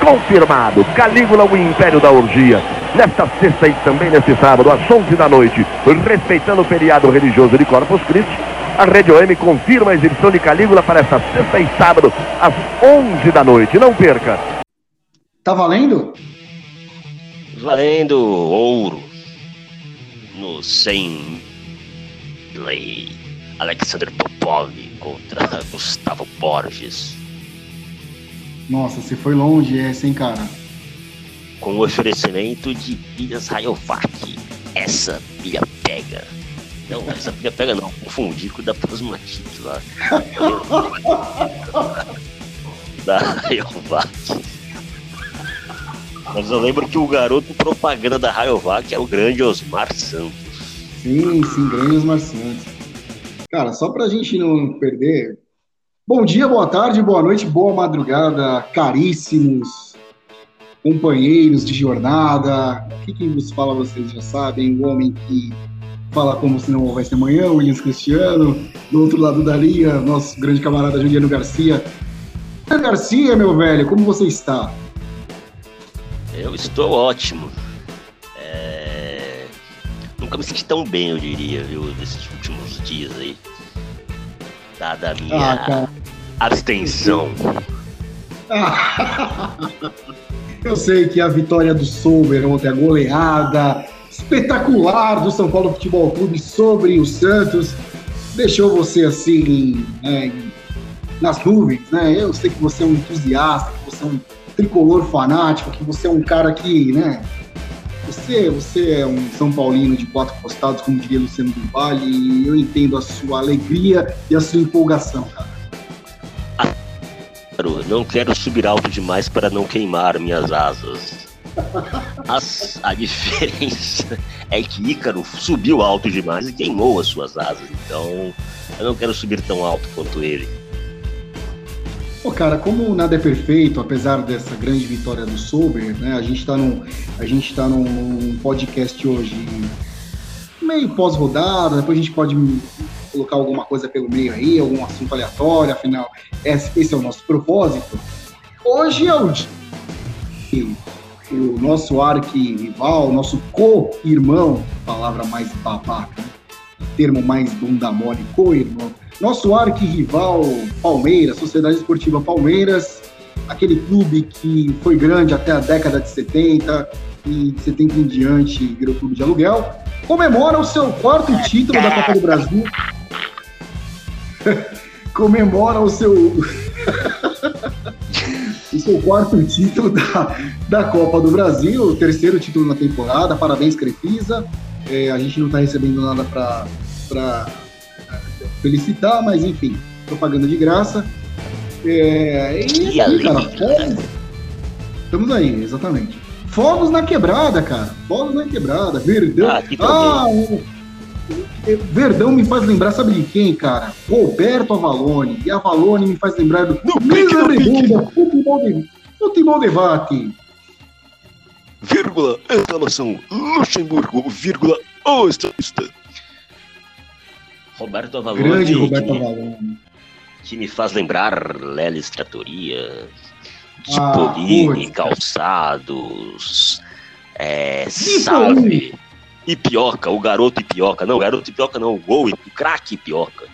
Confirmado, Calígula, o Império da Orgia. Nesta sexta e também neste sábado, às 11 da noite, respeitando o feriado religioso de Corpus Christi, a Rede OM confirma a exibição de Calígula para esta sexta e sábado, às 11 da noite. Não perca. Tá valendo? Valendo ouro no 100 Lei Alexander Popov contra Gustavo Borges. Nossa, você foi longe essa, hein, cara? Com o oferecimento de pilhas Rayovac. Essa pilha pega. Não, essa pilha pega não, confundi com o da Plasmatite lá. da Rayovac. Mas eu lembro que o garoto propaganda da Rayovac é o grande Osmar Santos. Sim, sim, grande Osmar Santos. Cara, só pra gente não perder. Bom dia, boa tarde, boa noite, boa madrugada, caríssimos companheiros de jornada. O que, que vos fala, vocês já sabem, o homem que fala como se não houvesse amanhã, o Williams Cristiano. Do outro lado da linha, nosso grande camarada Juliano Garcia. Juliano Garcia, meu velho, como você está? Eu estou ótimo. É... Nunca me senti tão bem, eu diria, viu, nesses últimos dias aí. Dada a minha Ah, abstenção. Eu sei que a vitória do Sober ontem, a goleada espetacular do São Paulo Futebol Clube sobre o Santos, deixou você assim, né, nas nuvens, né? Eu sei que você é um entusiasta, que você é um tricolor fanático, que você é um cara que, né? Você, você é um São Paulino de quatro costados, como diria Luciano do Vale, e eu entendo a sua alegria e a sua empolgação, cara. Ícaro, Não quero subir alto demais para não queimar minhas asas. As- a diferença é que Ícaro subiu alto demais e queimou as suas asas. Então, eu não quero subir tão alto quanto ele. Pô, cara, como nada é perfeito, apesar dessa grande vitória do Sober, né? A gente tá num, a gente tá num, num podcast hoje meio pós-rodada, depois a gente pode colocar alguma coisa pelo meio aí, algum assunto aleatório, afinal, esse, é o nosso propósito. Hoje é o dia o nosso arqui-rival, o nosso co-irmão, palavra mais babaca, termo mais bunda mole, co-irmão, nosso arqui-rival Palmeiras, Sociedade Esportiva Palmeiras, aquele clube que foi grande até a década de 70 e de 70 em diante virou clube de aluguel, comemora o seu quarto título da Copa do Brasil. comemora o seu o seu quarto título da, da Copa do Brasil, o terceiro título na temporada. Parabéns, Crefisa. É, a gente não está recebendo nada para felicitar, mas enfim, propaganda de graça. É, e Que assim, cara, Estamos aí, exatamente. Fogos na quebrada, cara. Fogos na quebrada. Verdão. Ah, que Ah, o- Verdão me faz lembrar, sabe de quem, cara? Roberto Avalone. E Avalone me faz lembrar do Mesa Redonda, Futebol de, futebol Debate. Vírgula, instalação Luxemburgo, vírgula, o estadista. Roberto Avalone, Grande que, Roberto me, Avalone. que me faz lembrar Lelis Tratoria, Ah, putz. Calçados, é, Salve, Ipioca, o garoto Ipioca. Não, garoto Ipioca não, o gol, o craque Ipioca.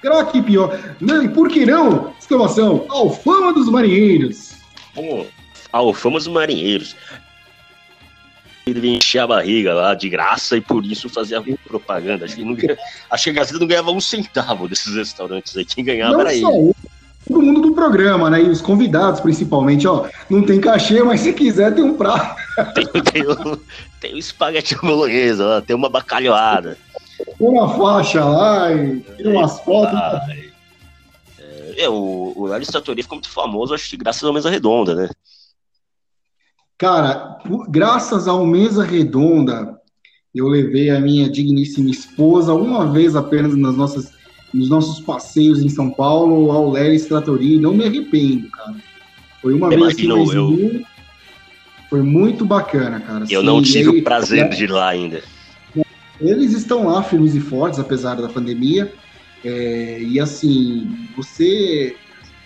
Craque pior. Não, e por que não? Exclamação. Alfama dos marinheiros. Pô, Alfama dos Marinheiros. Ele enchia a barriga lá de graça e por isso fazia propaganda. Acho que, não acho que a Gazeta não ganhava um centavo desses restaurantes aí. Quem ganhava não era ele. Todo mundo do programa, né? E os convidados, principalmente, ó. Não tem cachê, mas se quiser tem um prato. Tem, tem, o, tem o espaguete bolonhesa lá, tem uma bacalhoada. Uma faixa lá e tira umas fotos. É, o, o Larry Trattoria ficou muito famoso, acho que graças à mesa redonda, né? Cara, graças ao Mesa Redonda, eu levei a minha digníssima esposa uma vez apenas nas nossas, nos nossos passeios em São Paulo ao Leris Trattoria e não me arrependo, cara. Foi uma vez que Imagino, eu- vimos, Foi muito bacana, cara. Eu Assim, não tive aí, o prazer né, de ir lá ainda. Eles estão lá firmes e fortes, apesar da pandemia. É, e assim, você,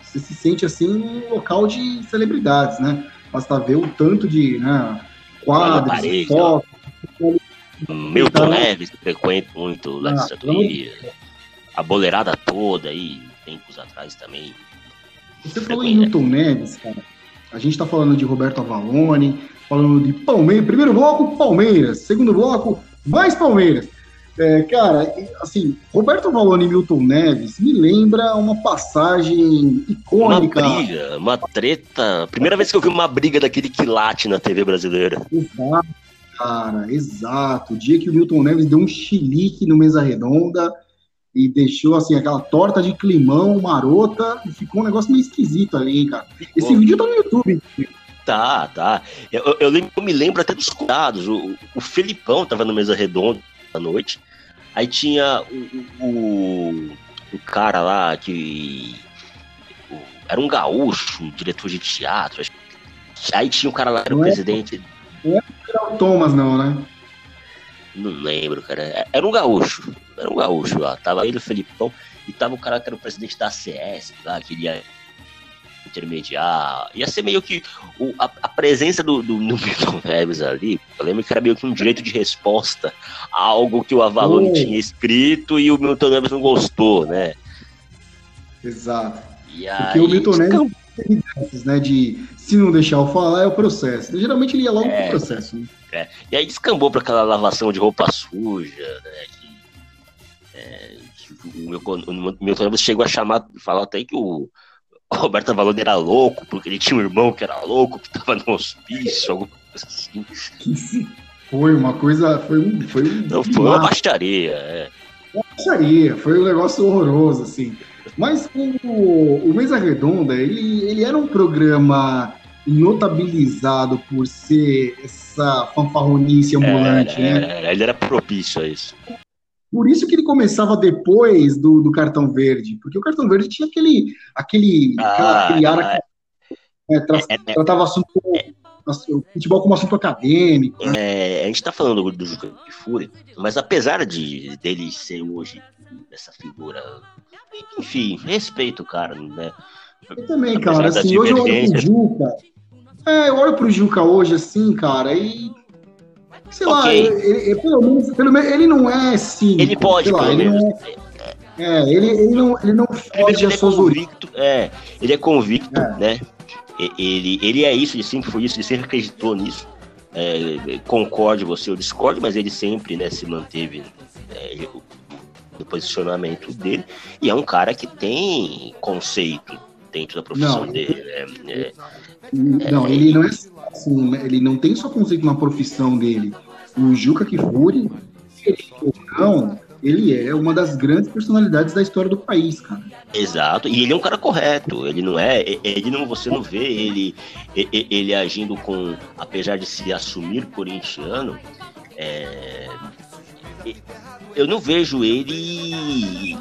você se sente assim num local de celebridades, né? basta ver o tanto de né, quadros, fotos. Milton Neves frequenta muito lá ah, de A boleirada toda aí, tempos atrás também. Você falou em Milton Neves, cara. A gente tá falando de Roberto Avalone, falando de Palmeiras. Primeiro bloco, Palmeiras. Segundo bloco, mais Palmeiras. É, cara, assim, Roberto Valone e Milton Neves me lembra uma passagem icônica. Uma briga, uma treta. Primeira vez que eu vi uma briga daquele quilate na TV brasileira. Exato, cara, exato. O dia que o Milton Neves deu um chilique no Mesa Redonda e deixou, assim, aquela torta de climão marota e ficou um negócio meio esquisito ali, cara. Esse Pô. vídeo tá no YouTube. Tá, tá. Eu, eu, eu, me lembro até dos cuidados. O, o Felipão tava no Mesa Redonda à noite. Aí tinha o, o, o cara lá que. O, era um gaúcho, diretor de teatro. Aí tinha o cara lá, era o não é presidente. É, não era o Thomas, não, né? Não lembro, cara. É, era um gaúcho. Era um gaúcho lá. Tava ele, o Felipão, e tava o cara que era o presidente da CS, lá, que ele ia intermediar. Ia ser meio que o, a, a, presença do, do, do Milton Neves ali. Eu lembro que era meio que um direito de resposta a algo que o Avalon tinha escrito e o Milton Neves não gostou, né? Exato. E Porque o Milton Neves tem dessas, né? De se não deixar eu falar, é o processo. Geralmente ele ia logo é, pro processo. Né? É. E aí descambou para aquela lavação de roupa suja, né? É, o, meu, o Milton Neves chegou a chamar, falar até que o Roberto Avalone era louco, porque ele tinha um irmão que era louco, que tava no hospício, alguma coisa assim. Foi uma coisa. Foi um. Foi, um, Não, foi uma baixaria, é. Uma baixaria, foi um negócio horroroso, assim. Mas o, o Mesa Redonda, ele, ele era um programa notabilizado por ser essa fanfarronice ambulante, é, né? Ele era propício a isso. Por isso que ele começava depois do, do cartão verde, porque o cartão verde tinha aquele, aquele, ah, aquele ar ah, é, tra é, é, tratava assunto, o futebol como assunto acadêmico. Né? a gente está falando do Juca de Fúria, mas apesar de dele ser hoje essa figura, enfim, respeito o cara, né? Eu também, cara, assim, hoje eu olho pro Juca, é, eu olho pro Juca hoje, assim, cara, e sei okay. lá, ele, ele, pelo, menos, pelo menos ele não é cínico. Ele pode, lá, ele não é, é, ele, ele não, ele não foge as é suas convicto, É, ele é convicto, é. né? Ele, ele é isso, ele sempre foi isso, ele sempre acreditou nisso. É, concorde você ou discorde, mas ele sempre né, se manteve é, no posicionamento dele. E é um cara que tem conceito dentro da profissão não, dele. Né? É, não, ele não é assim, ele não tem só conceito na profissão dele. O Juca Kifuri, não, ele é uma das grandes personalidades da história do país, cara. Exato, e ele é um cara correto, ele não é, ele não, você não vê ele, ele, agindo com, apesar de se assumir corintiano, é, eu não vejo ele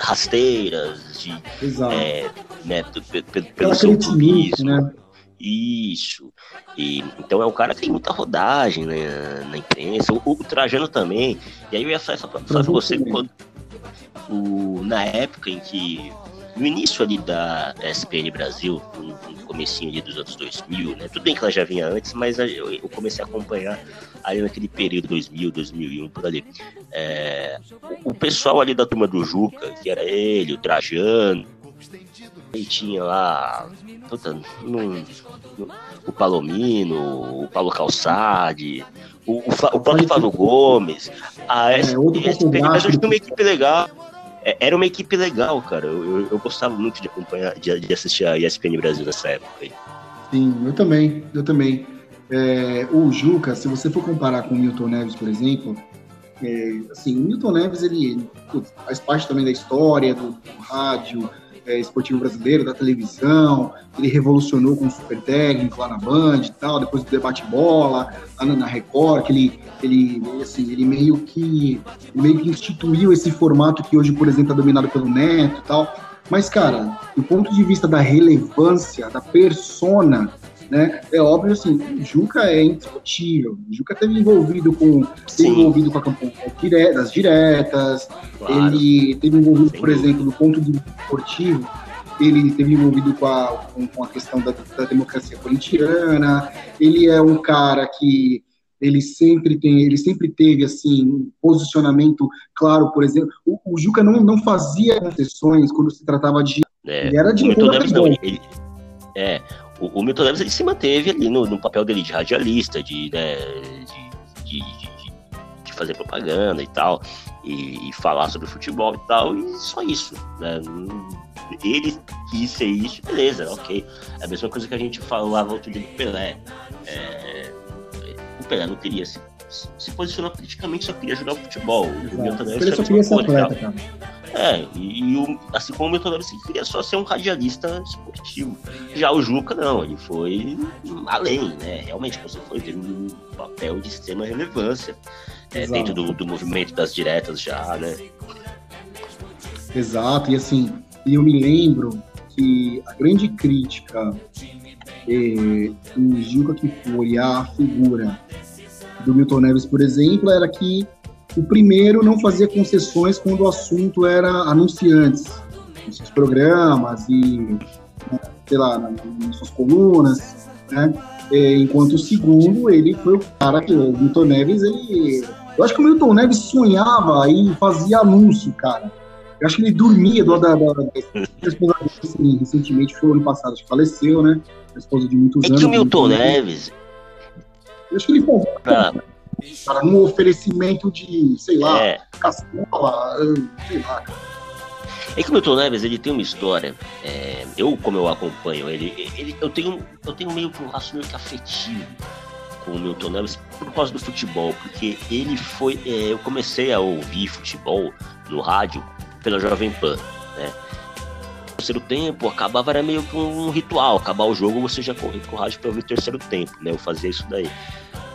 rasteiras de, é, né, pelo, pelo seu clubismo. Né? Isso. E, então é um cara que tem muita rodagem né, na imprensa. O, o Trajano também. E aí eu ia falar só pra você quando, o, na época em que. No início ali da SPN Brasil, no, comecinho ali dos anos 2000, né? Tudo bem que ela já vinha antes, mas eu, comecei a acompanhar ali naquele período 2000, 2001, por ali. É, o, pessoal ali da turma do Juca, que era ele, o Trajano, e tinha lá puta, no, no, o Palomino, o Paulo Calçade, o, o, o próprio Flávio Gomes. A é, SPN, mas eu tinha uma equipe legal. É, era uma equipe legal, cara. Eu, eu, eu gostava muito de acompanhar, de, de, assistir a ESPN Brasil nessa época. Aí. Sim, eu também, eu também. É, o Juca, se você for comparar com o Milton Neves, por exemplo, é, assim, o Milton Neves ele, ele faz parte também da história do, do rádio, é, esportivo brasileiro, da televisão, ele revolucionou com o super técnico lá na Band e tal, depois do debate bola, lá na Record, que ele, ele, assim, ele meio que ele meio que instituiu esse formato que hoje, por exemplo, é dominado pelo Neto e tal. Mas, cara, do ponto de vista da relevância, da persona né? É óbvio assim, o Juca é indiscutível. O Juca teve envolvido com, teve envolvido com a campanha das diretas, claro. ele teve envolvido, por exemplo, no ponto de vista esportivo, ele esteve envolvido com a, com, com a questão da, da, democracia corintiana, ele é um cara que ele sempre tem, ele sempre teve assim um posicionamento claro, por exemplo, o, o Juca não, não fazia concessões quando se tratava de é, ele era de Milton Neves não, ele, é, o, o Milton Neves ele se manteve ali no, no papel dele de radialista, de, né, de, de, de, fazer propaganda e tal, e, e, falar sobre futebol e tal, e só isso, né? Ele quis ser isso, beleza, ok. É a mesma coisa que a gente falava outro dia do Pelé. É, o Pelé não queria se, se posicionar politicamente, só queria jogar futebol. O Milton Neves só queria ser atleta, cara. É, e, e o, assim como o Milton Neves queria só ser um radialista esportivo. Já o Juca, não, ele foi além, né? Realmente, você foi, teve um papel de extrema relevância é, dentro do, do movimento das diretas já, né? Exato, e assim, eu me lembro que a grande crítica eh, do Juca que foi a figura do Milton Neves, por exemplo, era que o primeiro não fazia concessões quando o assunto era anunciantes, nos seus programas e, né, sei lá, nas suas colunas, né? É, enquanto o segundo, ele foi o cara que, o Milton Neves, ele... Eu acho que o Milton Neves sonhava e fazia anúncio, cara. Eu acho que ele dormia do, da, da, da dele, recentemente, foi ano passado, acho que faleceu, né? A esposa de muitos é anos. Que o Milton Neves... Eu acho que ele. Pra cara, num oferecimento de, sei lá, é. caçola, sei lá, É que o Milton Neves, ele tem uma história, é, eu, como eu acompanho ele, ele, eu, tenho, eu tenho meio que um laço meio que afetivo com o Milton Neves por causa do futebol, porque ele foi, é, eu comecei a ouvir futebol no rádio pela Jovem Pan, né, terceiro tempo acabava, era meio que um ritual, acabar o jogo você já corria com o rádio para ouvir o terceiro tempo, né, eu fazia isso daí.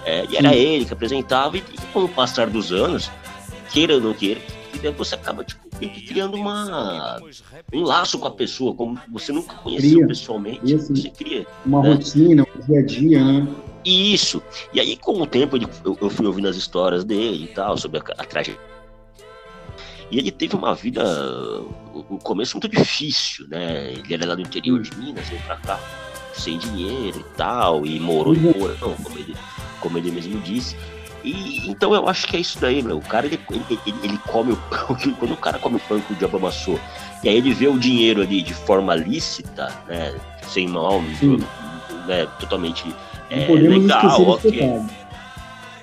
É, e era ele que apresentava, e, e, com o passar dos anos, queira ou não queira, você acaba tipo, criando uma, um laço com a pessoa, como você nunca conheceu cria. pessoalmente, assim, você cria. Uma né? rotina, um dia a dia, né? Isso. E aí, com o tempo, eu, eu fui ouvindo as histórias dele e tal, sobre a, a trajetória. E ele teve uma vida, um começo muito difícil, né? Ele era lá do interior de Minas, veio pra cá sem dinheiro e tal, e morou em porão, como ele como ele mesmo disse. E, então eu acho que é isso daí, meu. O cara ele, ele, ele come o pão, quando o cara come o pão que o diabo amassou, e aí ele vê o dinheiro ali de forma lícita, né? Sem mal, né, totalmente é, legal, ok.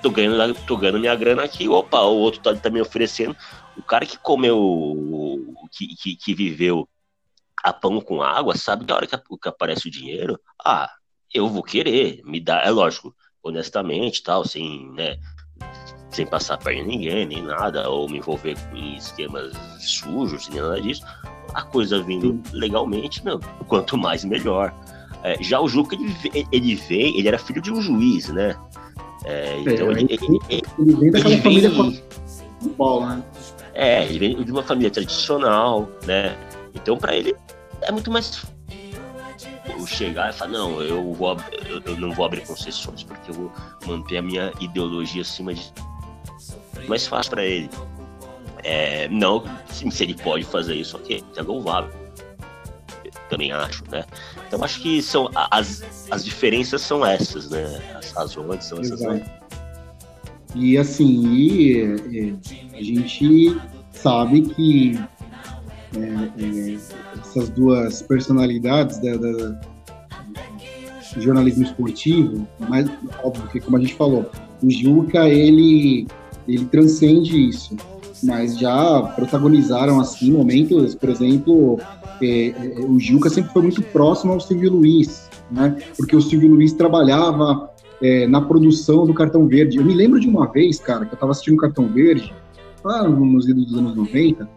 Tô ganhando, tô ganhando minha grana aqui, opa, o outro tá, tá me oferecendo. O cara que comeu, que, que, que viveu a pão com água, sabe que a hora que, que aparece o dinheiro, ah, eu vou querer, me dá, é lógico, honestamente, tal, sem, né, sem passar de ninguém, nem nada, ou me envolver em esquemas sujos, nem nada disso. A coisa vindo legalmente, meu, quanto mais melhor. É, já o Juca, ele, ele veio, ele era filho de um juiz, né? É, então é, ele, ele, ele, ele, vem daquela família vem, futebol, né? É, ele vem de uma família tradicional, né? Então, para ele, é muito mais chegar e falar, não, eu, vou, eu, eu não vou abrir concessões, porque eu vou manter a minha ideologia acima de. Mais fácil para ele. É, não, se ele pode fazer isso, ok, é louvável. também acho, né? Então acho que são as, as diferenças são essas, né? As razões são essas. Né? E assim, e, e, a gente sabe que é, é, essas duas personalidades da, da, do jornalismo esportivo, mas óbvio que como a gente falou, o Juca ele ele transcende isso, mas já protagonizaram assim momentos, por exemplo, é, é, o Juca sempre foi muito próximo ao Silvio Luiz, né? Porque o Silvio Luiz trabalhava é, na produção do Cartão Verde. Eu me lembro de uma vez, cara, que eu estava assistindo o Cartão Verde, lá nos idos dos anos 90,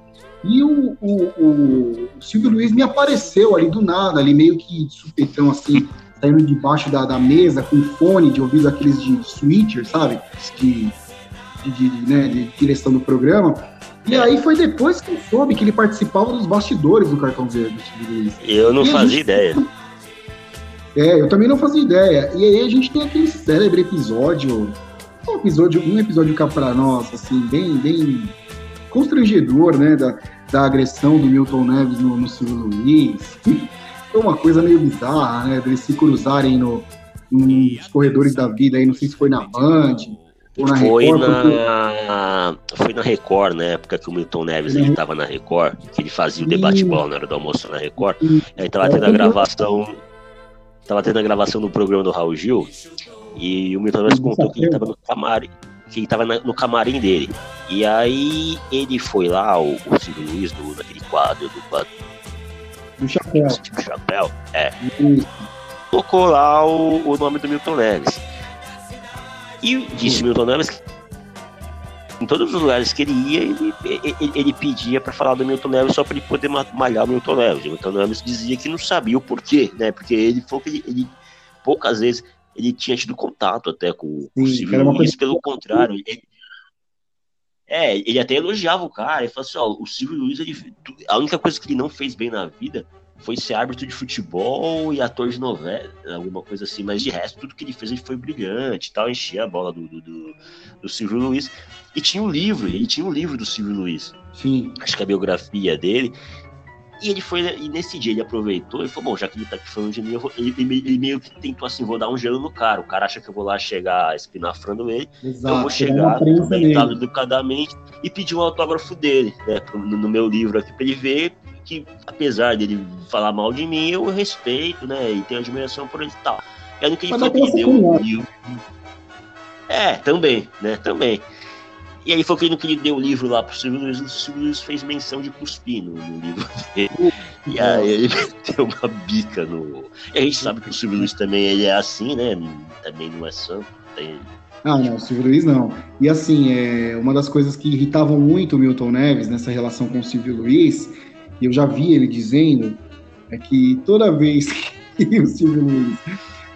e o, o, o, Silvio Luiz me apareceu ali do nada, ali meio que de supetão, assim, saindo debaixo da, da mesa, com fone de ouvido, aqueles de switcher, sabe? De, de, de, né, de direção do programa. E aí foi depois que eu soube que ele participava dos bastidores do Cartão Verde, Silvio Luiz. Eu não fazia gente... ideia. É, eu também não fazia ideia. E aí a gente tem aquele célebre episódio, um episódio, um episódio cá pra nós, assim, bem, bem constrangedor, né? Da, da agressão do Milton Neves no, no Silvio Luiz. Foi uma coisa meio bizarra, né? Eles se cruzarem no, nos corredores da vida aí, não sei se foi na Band ou na foi Record. Na... Porque... Foi na Record, na época que o Milton Neves ele estava na Record, que ele fazia o debate bola na hora do almoço na Record. Aí tava tendo a gravação. Tava tendo a gravação do programa do Raul Gil. E o Milton Neves contou que ele estava no camarim. Que tava no camarim dele. E aí ele foi lá, o, o Silvio Luiz, do, naquele quadro do quadro. Do chapéu. Do chapéu, é. Isso. Tocou lá o, o nome do Milton Neves. E disse Milton Neves que em todos os lugares que ele ia, ele, ele, ele pedia para falar do Milton Neves só para ele poder malhar o Milton Neves. O Milton Neves dizia que não sabia o porquê, né? Porque ele falou que ele, ele poucas vezes ele tinha tido contato até com, com o Silvio Luiz, pelo contrário, ele, é, ele até elogiava o cara, ele falou assim, ó, o Silvio Luiz, ele, a única coisa que ele não fez bem na vida foi ser árbitro de futebol e ator de novela, alguma coisa assim, mas de resto, tudo que ele fez ele foi brilhante tal, enchia a bola do, do, do, Silvio Luiz. E tinha um livro, ele tinha um livro do Silvio Luiz. Sim. Acho que a biografia dele. E ele foi, e nesse dia ele aproveitou e falou: Bom, já que ele tá aqui falando de mim, vou, ele, ele, meio que tentou assim: vou dar um gelo no cara. O cara acha que eu vou lá chegar espinafrando ele. Exato, eu vou chegar, comentado educadamente e pedir um autógrafo dele, né, no, no meu livro aqui, pra ele ver que, apesar dele falar mal de mim, eu respeito, né? E tenho admiração por ele e tal. É no que ele falou que ele deu um livro. É, também, né? Também. E aí foi que ele não deu o livro lá pro Silvio Luiz, o Silvio Luiz fez menção de cuspir no, no livro dele. E aí ele meteu uma bica no. E a gente sabe que o Silvio Luiz também ele é assim, né? Também não é santo. Tem... Ah, não, o Silvio Luiz não. E assim, é, uma das coisas que irritavam muito o Milton Neves nessa relação com o Silvio Luiz e eu já vi ele dizendo, é que toda vez que o Silvio Luiz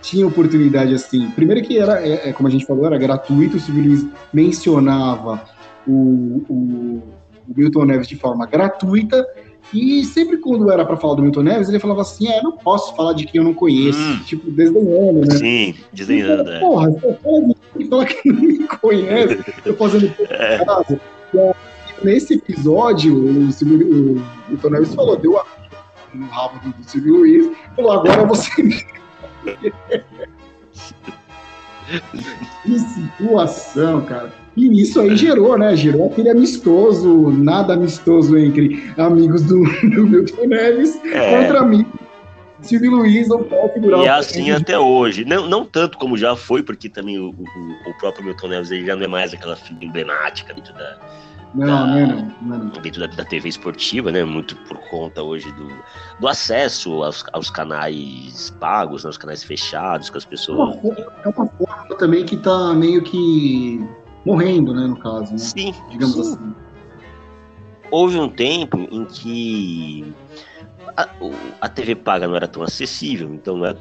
tinha oportunidade assim, primeiro que era, é, é, como a gente falou, era gratuito, o Silvio Luiz mencionava o, o, o Milton Neves de forma gratuita, e sempre quando era para falar do Milton Neves, ele falava assim: é, não posso falar de quem eu não conheço. Hum, tipo, desdenhando, né? Sim, desdenhando. É. Porra, você fala que não me conhece, tô fazendo é. casa nesse episódio, o, Silvio, o, o Neves falou, deu a no rabo do, do Silvio Luiz, falou, agora você que situação, cara. E isso aí gerou, né? Gerou aquele amistoso, nada amistoso entre amigos do, do Milton Neves é. contra amigos Silvio Luiz não pode figurar. E é assim até hoje. Não, não tanto como já foi, porque também o, o, o próprio Milton Neves ele já não é mais aquela figura emblemática da, não, da, não, é não, não. Dentro da, da, TV esportiva, né? Muito por conta hoje do, do acesso aos, aos canais pagos, né, aos canais fechados, que as pessoas. É uma forma também que está meio que morrendo, né, no caso. Né? Sim. Digamos sim. assim. Houve um tempo em que a, a TV paga não era tão acessível, então não era,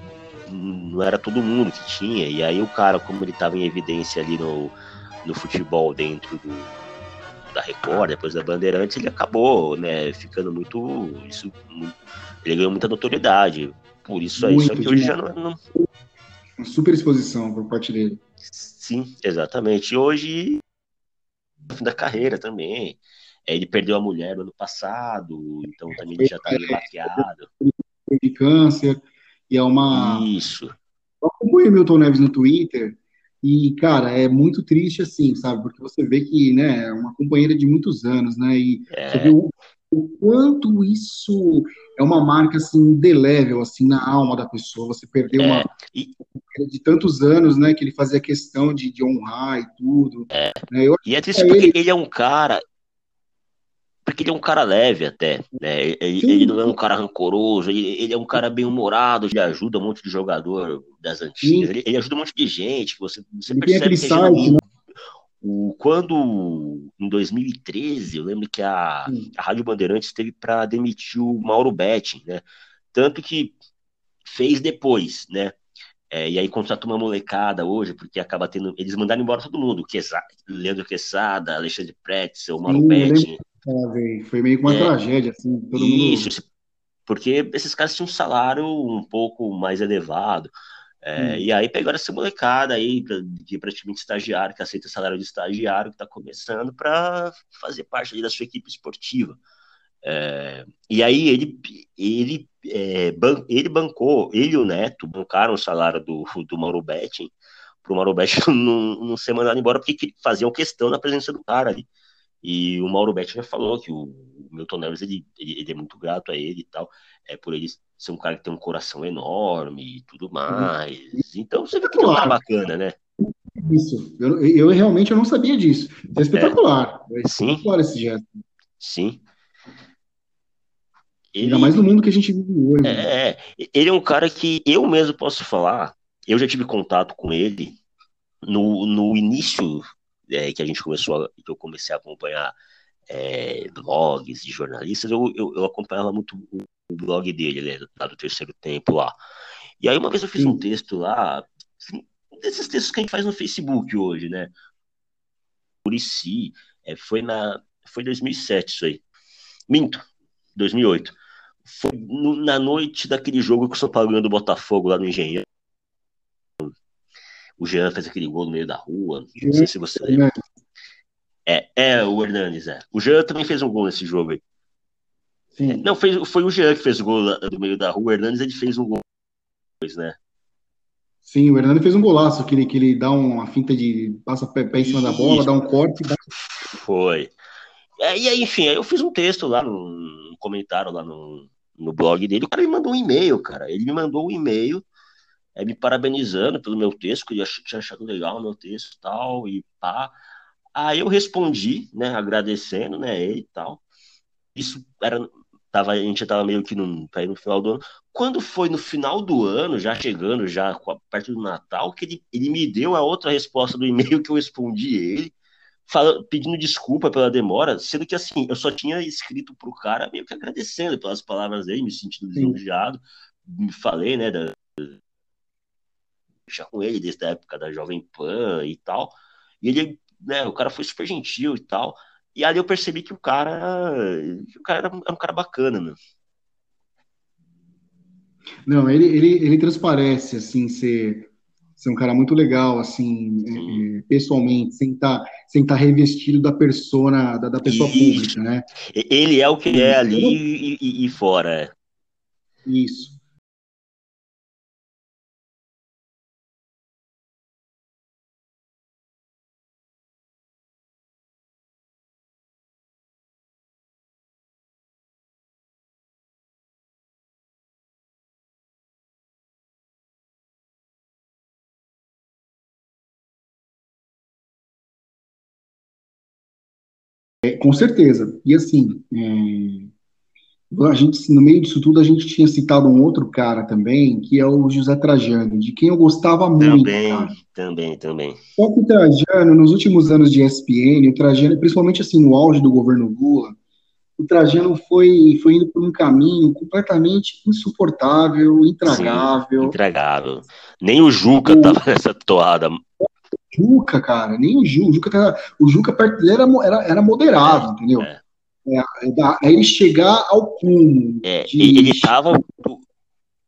não era todo mundo que tinha. E aí o cara, como ele estava em evidência ali no, no futebol dentro do da Record, depois da Bandeirantes, ele acabou, né, ficando muito, isso, ele ganhou muita notoriedade, por isso aí, só que hoje já não, não... Uma super exposição por parte dele. Sim, exatamente, e hoje, no fim da carreira também, é, ele perdeu a mulher no ano passado, então também ele já tá meio maquiado. De câncer, e é uma... Isso. Eu acompanho o Milton Neves no Twitter, e, cara, é muito triste assim, sabe? Porque você vê que, né, é uma companheira de muitos anos, né? E é. você vê o, o, quanto isso é uma marca, assim, indelével, assim, na alma da pessoa. Você perdeu é. uma... E... De tantos anos, né, que ele fazia questão de, de honrar e tudo. É. Né? e é triste porque ele... ele é um cara porque ele é um cara leve até, né? Ele, ele não é um cara rancoroso, ele, ele, é um cara bem humorado, ele ajuda um monte de jogador das antigas, ele, ele, ajuda um monte de gente, você, você percebe que é né? o, quando em 2013, eu lembro que a, a Rádio Bandeirantes teve para demitir o Mauro Betting, né? Tanto que fez depois, né? É, e aí contratou uma molecada hoje, porque acaba tendo. Eles mandaram embora todo mundo. Quesada, Leandro Quesada, Alexandre Pretzel, Mauro Betting. Foi meio que uma é, tragédia, assim. Todo isso, mundo... porque esses caras tinham um salário um pouco mais elevado. É, hum. E aí pegaram essa molecada aí, de praticamente estagiário, que aceita salário de estagiário, que está começando, para fazer parte ali da sua equipe esportiva. É, e aí ele, ele, é, ban, ele bancou, ele e o Neto bancaram o salário do, do Mauro Betting para o Mauro Betting não, não ser mandado embora, porque faziam questão da presença do cara ali. E o Mauro Betting já falou que o Milton Neves ele, ele, ele, é muito grato a ele e tal, é por ele ser um cara que tem um coração enorme e tudo mais. Então você vê que é um bacana, né? Isso, eu, eu realmente eu não sabia disso. É espetacular. É, é espetacular sim. esse gesto. Sim. Ele, Ainda mais no mundo que a gente vive hoje. É, ele é um cara que eu mesmo posso falar. Eu já tive contato com ele no, no início é, que a gente começou, a, que eu comecei a acompanhar é, blogs de jornalistas. Eu, eu, eu, acompanhava muito o blog dele, né, lá do terceiro tempo lá. E aí uma vez eu fiz Sim. um texto lá, um desses textos que a gente faz no Facebook hoje, né? Murici, é, foi na foi 2007 isso aí. Minto, 2008 foi no, na noite daquele jogo que o São Paulo ganhou do Botafogo lá no Engenhão. O Jean fez aquele gol no meio da rua. Não sei se você lembra. É, é o Hernanes, é. O Jean também fez um gol nesse jogo aí. Sim. Não, foi, foi o Jean que fez o gol do meio da rua. O Hernanes ele fez um gol depois, né? Sim, o Hernani fez um golaço, que ele, que ele dá uma finta de. passa pé, pé em cima Isso. da bola, dá um corte. Dá... Foi. É, e aí, enfim, aí eu fiz um texto lá no, no comentário lá no, no blog dele, o cara me mandou um e-mail, cara. Ele me mandou um e-mail é, me parabenizando pelo meu texto, que ele tinha achado legal o meu texto e tal, e pá. Aí eu respondi, né, agradecendo, né, ele e tal. Isso era, tava, a gente já tava meio que no, no final do ano. Quando foi no final do ano, já chegando, já perto do Natal, que ele, ele me deu a outra resposta do e-mail que eu respondi ele, fala, pedindo desculpa pela demora, sendo que assim, eu só tinha escrito pro cara meio que agradecendo pelas palavras dele, me sentindo lisonjeado, me falei, né, da, já com ele desde a época da Jovem Pan e tal, e ele, né, o cara foi super gentil e tal, e ali eu percebi que o cara, o cara era, era um cara bacana, né. Não, ele, ele, ele transparece, assim, ser ser um cara muito legal, assim, é, é pessoalmente, sem estar tá, sem tá revestido da persona, da, da pessoa Isso. pública, né? Ele é o que é ali e, e, e fora. É. Isso. É, com certeza. E assim, é, a gente, no meio disso tudo, a gente tinha citado um outro cara também, que é o José Trajano, de quem eu gostava muito. Também, cara. também, também. Só que o Trajano, nos últimos anos de ESPN, o Trajano, principalmente assim no auge do governo Lula, o Trajano foi, foi indo por um caminho completamente insuportável, intragável. Sim, intragável. Nem o Juca o... tava nessa toada. Juca, cara, nem o Juca. O Juca, tá, o Juca perto dele era, era, era moderado, entendeu? É. É, é, ele chegar ao cume. É, de... Ele tava.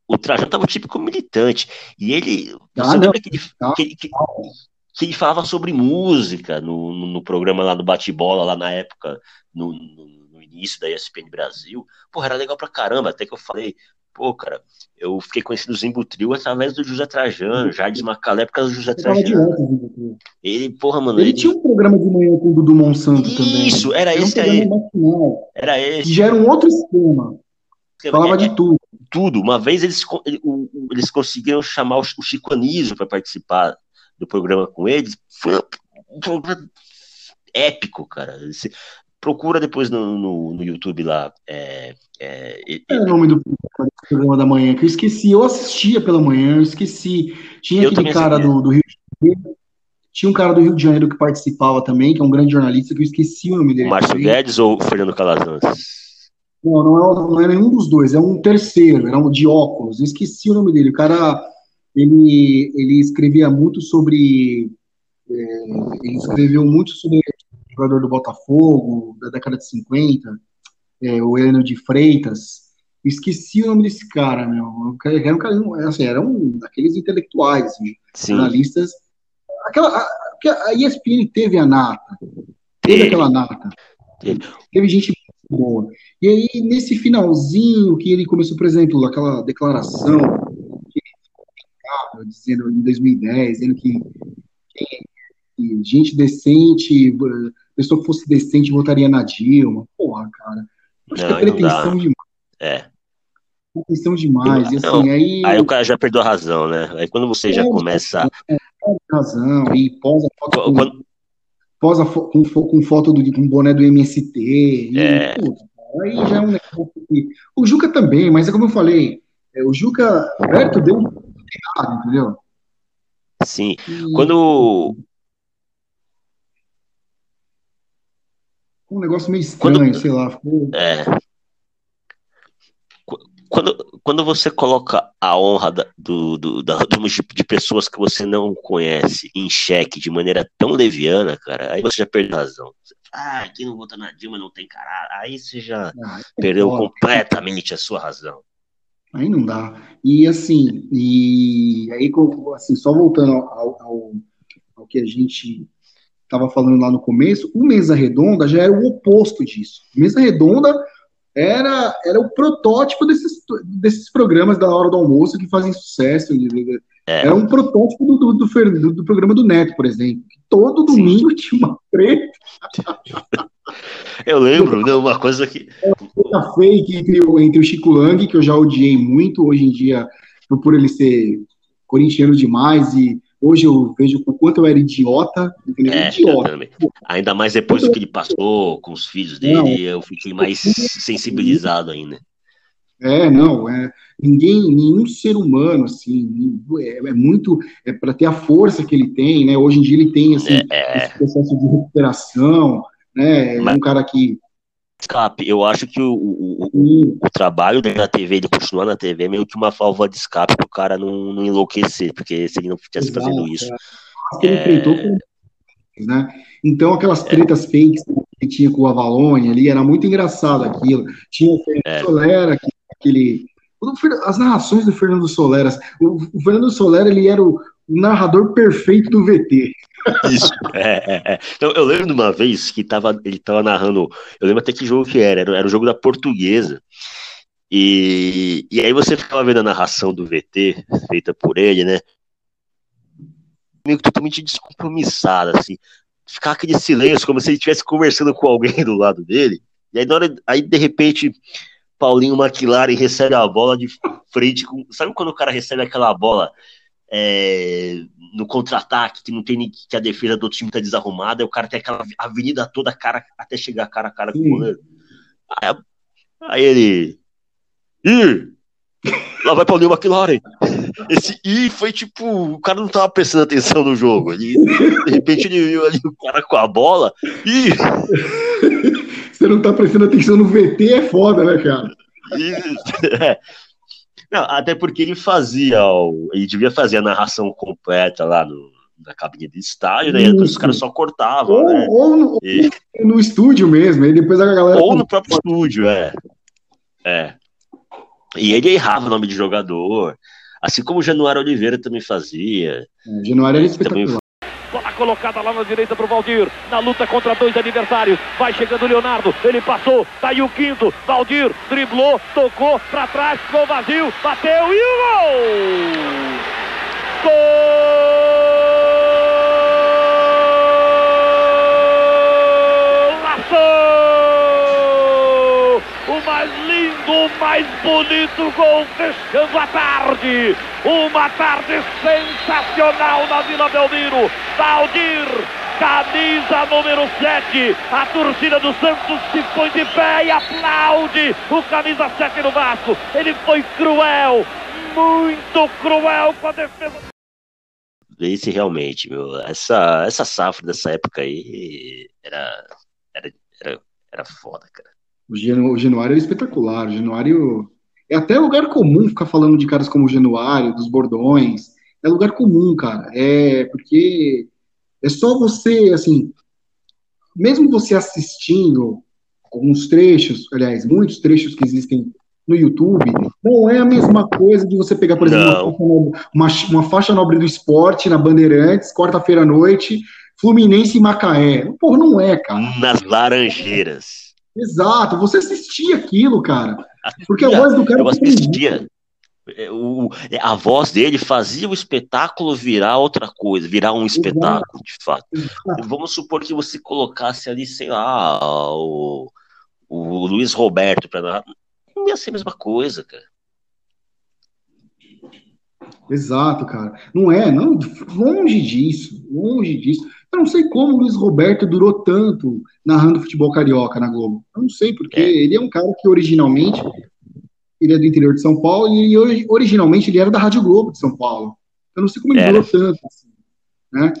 O, Trajano tava típico militante. E ele. Ah, você lembra que ele, tá, que, que, que, ele falava sobre música no, no, no programa lá do Bate-Bola, lá na época, no, no, no, início da ESPN Brasil? Porra, era legal pra caramba. Até que eu falei, pô, cara, eu fiquei conhecido o Zimbutril através do José Trajano, Jardim Macalé, por causa do José Trajano. Ele, porra, mano. Ele, ele, tinha um programa de manhã com o Dudu Monsanto Isso, também. Isso, era, era esse um aí. Matinal, era esse. Que já era um outro esquema. Falava é, de tudo. Tudo. Uma vez eles, eles conseguiram chamar o Chico Anísio para participar do programa com eles. Foi um programa épico, cara. Procura depois no, no, no YouTube lá. É, é, é, o nome do programa da manhã que eu esqueci. Eu assistia pela manhã, eu esqueci. Tinha eu aquele cara do, do, Rio de Janeiro. Tinha um cara do Rio de Janeiro que participava também, que é um grande jornalista, que eu esqueci o nome dele. Márcio. Guedes ou Fernando Calazans? Não, não é, não é nenhum dos dois, é um terceiro, era um de óculos. Eu esqueci o nome dele. O cara, ele, ele escrevia muito sobre. É, ele escreveu muito sobre jogador do Botafogo, da década de 50, é, o Heleno de Freitas. Esqueci o nome desse cara, meu. Era um cara, assim, era um daqueles intelectuais, assim, jornalistas. Aquela, a, a ESPN teve a nata. Teve aquela nata. Teve. teve gente boa. E aí, nesse finalzinho, que ele começou, por exemplo, aquela declaração dizendo em 2010, dizendo que, que gente decente, pessoa que fosse decente votaria na Dilma. Porra, cara. Acho não, que é pretensão demais. É. Pretensão demais. E, assim, aí, aí o cara já perdeu a razão, né? Aí quando você é, já começa. É, razão, e posa foto quando... com, posa fo com, com, foto do, com boné do MST. E, é. Puta, aí já é um negócio que... O Juca também, mas é como eu falei, é, o Juca perto deu errado, entendeu? Sim. Quando. Um negócio meio estranho, Quando... sei lá. Ficou... É. Quando, quando você coloca a honra da, do, do, da, de pessoas que você não conhece em xeque de maneira tão leviana, cara, aí você já perde razão. Ah, quem não vota na Dilma não tem caralho. Aí você já ah, perdeu completamente a sua razão. Aí não dá. E assim, e aí, assim, só voltando ao, ao, ao que a gente estava falando lá no começo, o Mesa Redonda já era o oposto disso. Mesa Redonda era, era o protótipo desses, desses programas da hora do almoço que fazem sucesso. É. Era um protótipo do, do, do, do, programa do Neto, por exemplo. Todo domingo Sim. tinha uma treta. Eu lembro, né, uma coisa que. Uma fake entre, entre o Chico Lang, que eu já odiei muito, hoje em dia, por ele ser corintiano demais, e hoje eu vejo o quanto eu era idiota. É, idiota. Ainda mais depois do que ele passou com os filhos dele, não, eu fiquei mais sensibilizado ainda. É, não, é, ninguém, nenhum ser humano, assim, é, é muito, é para ter a força que ele tem, né, hoje em dia ele tem, assim, é, é. esse processo de recuperação, né? Mas, um cara que. Escape, eu acho que o, o, o, o trabalho dele na TV, ele continuar na TV, é meio que uma válvula de escape para o cara não, não enlouquecer, porque se ele não estivesse fazendo isso. É. Ele enfrentou com né? Então, aquelas é. tretas é. fakes que tinha com o Avalone ali, era muito engraçado aquilo. Tinha o Fernando é. Solera, aquele. As narrações do Fernando Solera. O, Fernando Solera, ele era o narrador perfeito do VT. Isso, é, é, é. Então, eu lembro de uma vez que tava, ele tava narrando, eu lembro até que jogo que era, era, era o jogo da portuguesa, e, e aí você ficava vendo a narração do VT, feita por ele, né, meio totalmente descompromissada, assim, ficar aquele silêncio, como se ele estivesse conversando com alguém do lado dele, e aí, na hora, aí de repente, Paulinho McLaren recebe a bola de frente com, sabe quando o cara recebe aquela bola é, no contra-ataque, que não tem que a defesa do time tá desarrumada, o cara tem aquela avenida toda cara até chegar cara a cara com o goleiro. Aí, aí ele. Ih! Lá vai Paulinho McLaren. Esse I foi tipo, o cara não tava prestando atenção no jogo. Ele, de repente ele viu ali o cara com a bola. Ih! Você não tá prestando atenção no VT, é foda, né, cara? é. Não, até porque ele fazia, ele devia fazer a narração completa lá no, na cabine de estádio, daí os caras só cortavam, ou, né? Ou no, e... no, estúdio mesmo, aí depois a galera. Ou no próprio estúdio, é. É. E ele errava o nome de jogador, assim como o Januário Oliveira também fazia. É, Januário era espetacular. Também colocada lá na direita para o Valdir. Na luta contra dois adversários. Vai chegando o Leonardo. Ele passou. Tá o quinto. Valdir driblou, tocou para trás. Gol vazio. Bateu e o gol! Gol! Lindo, o mais bonito gol fechando a tarde. Uma tarde sensacional na Vila Belmiro. Valdir, camisa número 7. A torcida do Santos se põe de pé e aplaude o camisa 7 no Vasco. Ele foi cruel, muito cruel com a defesa. Esse realmente, meu, essa, essa safra dessa época aí era, era, era, era foda, cara. O, Genu, o Januário era espetacular. O Januário é até lugar comum ficar falando de caras como o Januário, dos Bordões. É lugar comum, cara. É porque é só você, assim, mesmo você assistindo alguns trechos, aliás, muitos trechos que existem no YouTube, não é a mesma coisa de você pegar, por exemplo, uma, uma, faixa nobre do esporte na Bandeirantes, quarta-feira à noite, Fluminense e Macaé. Porra, não é, cara. Nas Laranjeiras. Exato, você assistia aquilo, cara. Porque a voz do cara. Eu assistia. É, o, é, a voz dele fazia o espetáculo virar outra coisa, virar um espetáculo, de fato. Vamos supor que você colocasse ali, sei lá, o, o Luiz Roberto para não ia ser a mesma coisa, cara. Exato, cara. Não é, não, longe disso, longe disso. Eu não sei como o Luiz Roberto durou tanto narrando futebol carioca na Globo. Eu não sei, porque é. ele é um cara que originalmente ele é do interior de São Paulo e originalmente ele era da Rádio Globo de São Paulo. Eu não sei como ele durou tanto, assim, né?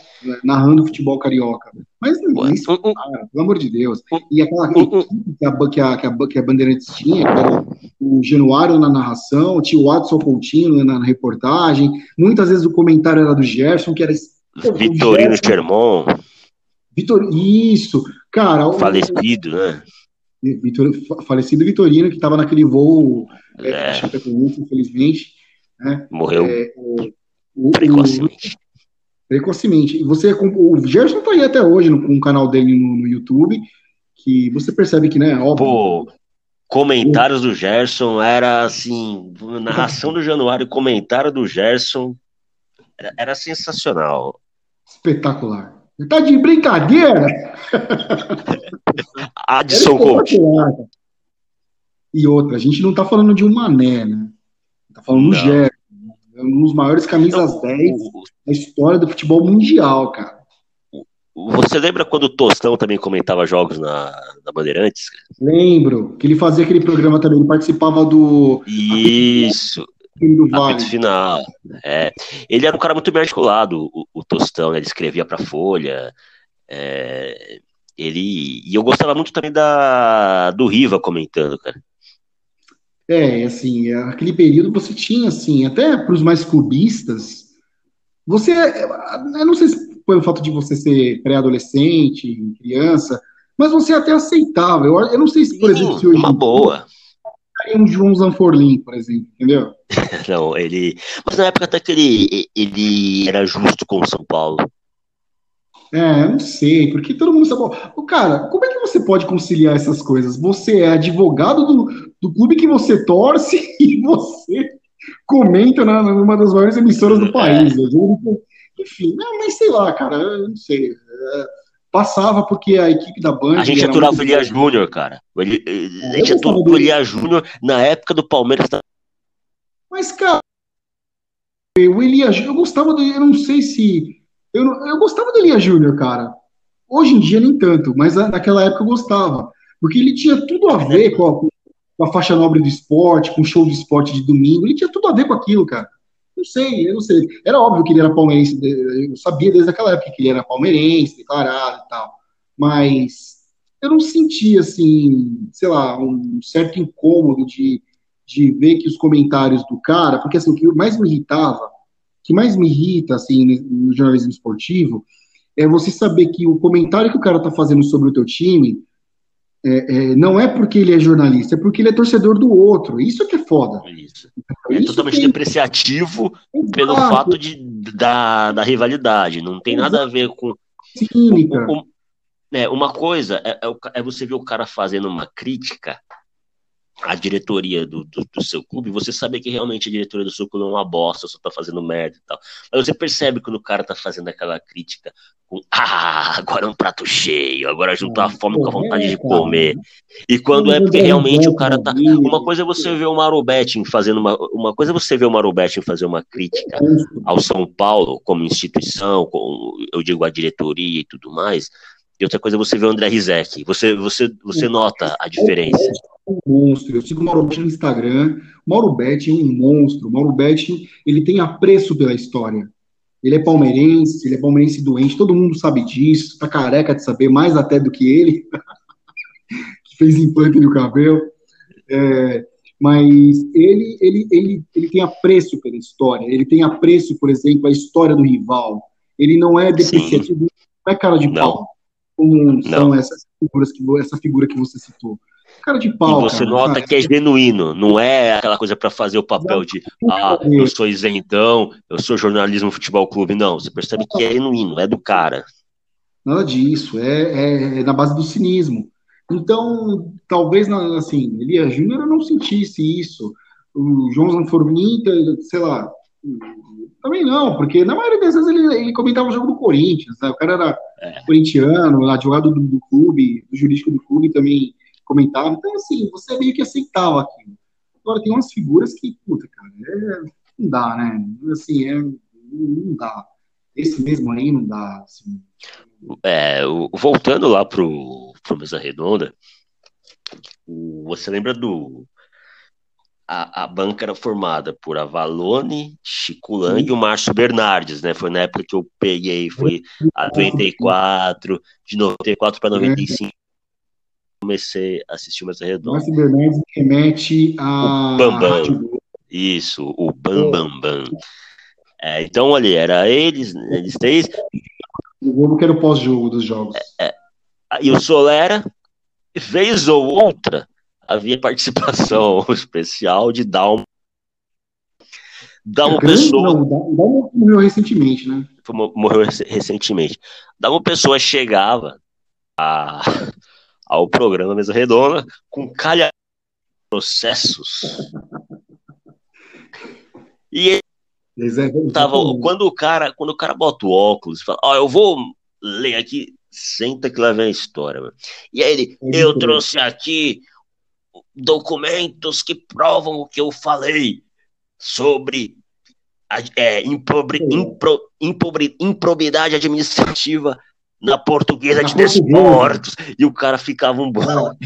Narrando futebol carioca. Mas não, isso, cara, pelo amor de Deus. E aquela equipe que a, que a, que a, que a Bandeirantes tinha, que era o Januário na narração, tinha o Adson Coutinho na, na reportagem, muitas vezes o comentário era do Gerson, que era Vitorino Germon. Vitor, isso, cara. Falecido, né? Vitor, falecido Vitorino, que estava naquele voo é. é infelizmente. Né? Morreu é, o, precocemente. O, precocemente. Você, o Gerson tá aí até hoje no, com o canal dele no, no, YouTube, que você percebe que, né, óbvio. Pô, comentários do Gerson era assim, narração do Januário, comentário do Gerson era, era sensacional. Espetacular. Tá de brincadeira? Adson Coach. E outra, a gente não tá falando de um mané, né? Tá falando do Gerson. Um dos maiores camisas não, 10 da história do futebol mundial, cara. Você lembra quando o Tostão também comentava jogos na, na Bandeirantes? Lembro, que ele fazia aquele programa também, ele participava do. Isso do vale. final. É. Ele era um cara muito bem articulado, o, o Tostão, né? ele escrevia para Folha. É, ele e eu gostava muito também da do Riva comentando, cara. É, assim, aquele período você tinha assim, até para os mais clubistas, você, eu não sei se foi o fato de você ser pré-adolescente, criança, mas você até aceitava. Eu, eu não sei se, por Sim, exemplo, se hoje uma boa um João Zanforlin, por exemplo, entendeu? Não, ele. Mas na época até que ele, ele era justo com o São Paulo. É, não sei, porque todo mundo sabe. O cara, como é que você pode conciliar essas coisas? Você é advogado do, do clube que você torce e você comenta na, numa das maiores emissoras do é. país. É. Enfim, não, mas sei lá, cara, eu não sei. É, passava porque a equipe da Band. A gente aturava o Elias Júnior, cara. a gente aturava o Elias Júnior na época do Palmeiras. Mas, cara, o Elias eu gostava do. Eu não sei se. Eu, eu gostava do Elias Júnior, cara. Hoje em dia, nem tanto, mas naquela época eu gostava. Porque ele tinha tudo a ver com a, com a faixa nobre do esporte, com o show de esporte de domingo. Ele tinha tudo a ver com aquilo, cara. Não sei, eu não sei. Era óbvio que ele era palmeirense, eu sabia desde aquela época que ele era palmeirense, declarado e tal. Mas eu não sentia, assim, sei lá, um certo incômodo de, de ver que os comentários do cara, porque assim, o que mais me irritava, o que mais me irrita, assim, no jornalismo esportivo, é você saber que o comentário que o cara tá fazendo sobre o teu time é, é, não é porque ele é jornalista, é porque ele é torcedor do outro. Isso é que é foda. Isso. É Isso totalmente tem... depreciativo Exato. pelo fato de, da, da rivalidade. Não tem Exato. nada a ver com. Com, com, é, uma coisa é, é, é você ver o cara fazendo uma crítica a diretoria do, do, do, seu clube, você sabe que realmente a diretoria do seu clube é uma bosta, só tá fazendo merda e tal. Mas você percebe quando o cara tá fazendo aquela crítica com ah, agora é um prato cheio, agora juntou a fome com a vontade de comer. E quando é porque realmente o cara tá. Uma coisa é você ver o Mauro Betting fazendo uma. Uma coisa é você ver o Mauro Betting fazer uma crítica ao São Paulo como instituição, como, eu digo a diretoria e tudo mais. E outra coisa é você ver o André Rizek. Você, você, você nota a diferença um monstro. Eu sigo o Mauro Betting no Instagram. Mauro Betting é um monstro. Mauro Betting, ele tem apreço pela história. Ele é palmeirense, ele é palmeirense doente, todo mundo sabe disso, tá careca de saber, mais até do que ele, que fez implante no cabelo. É, mas ele, ele, ele, ele tem apreço pela história, ele tem apreço, por exemplo, a história do rival. Ele não é depreciativo, não é cara de não. pau, como são essas figuras que, essa figura que você citou cara de pau. E você cara, nota que é genuíno, não é aquela coisa para fazer o papel de ah, eu sou isentão, eu sou jornalismo futebol clube. Não, você percebe que é genuíno, é do cara. Nada disso, é, é, é na base do cinismo. Então, talvez, assim, Elias Júnior não sentisse isso. O João Zanfornita, sei lá, também não, porque na maioria das vezes ele, ele comentava o jogo do Corinthians, né? o cara era é. corintiano, advogado do, do, clube, do jurídico do clube também comentava. Então, assim, você meio que aceitava aquilo. Agora, tem umas figuras que, puta, cara, é, não dá, né? Assim, é, não dá. Esse mesmo aí não dá. Assim. É, voltando lá pro, pro Mesa Redonda, você lembra do a, a, banca era formada por Avalone, Chico Lang e o Márcio Bernardes, né? Foi na época que eu peguei, foi a 94, de 94 para 95. Comecei a assistir o Mesa Redonda. Márcio Bernardes remete a. O Bambam. Isso, o Bam Bam Bam. É, então, ali, era eles, eles três. O jogo que era o pós-jogo dos jogos. É, é, e o Solera, vez ou outra, havia participação especial de Dalmo. Dalmo Pessoa. Não, Dalmo morreu recentemente, né? Morreu recentemente. Dalmo Pessoa chegava a, ao programa Mesa Redonda com calha processos. E ele tava, quando o cara, quando o cara bota o óculos e fala, ó, oh, eu vou ler aqui, senta que lá vem a história, mano. E aí ele, eu trouxe aqui documentos que provam o que eu falei sobre a, é, improbi, impro, improbi, improbidade administrativa na portuguesa de desportos. E o cara ficava um bom.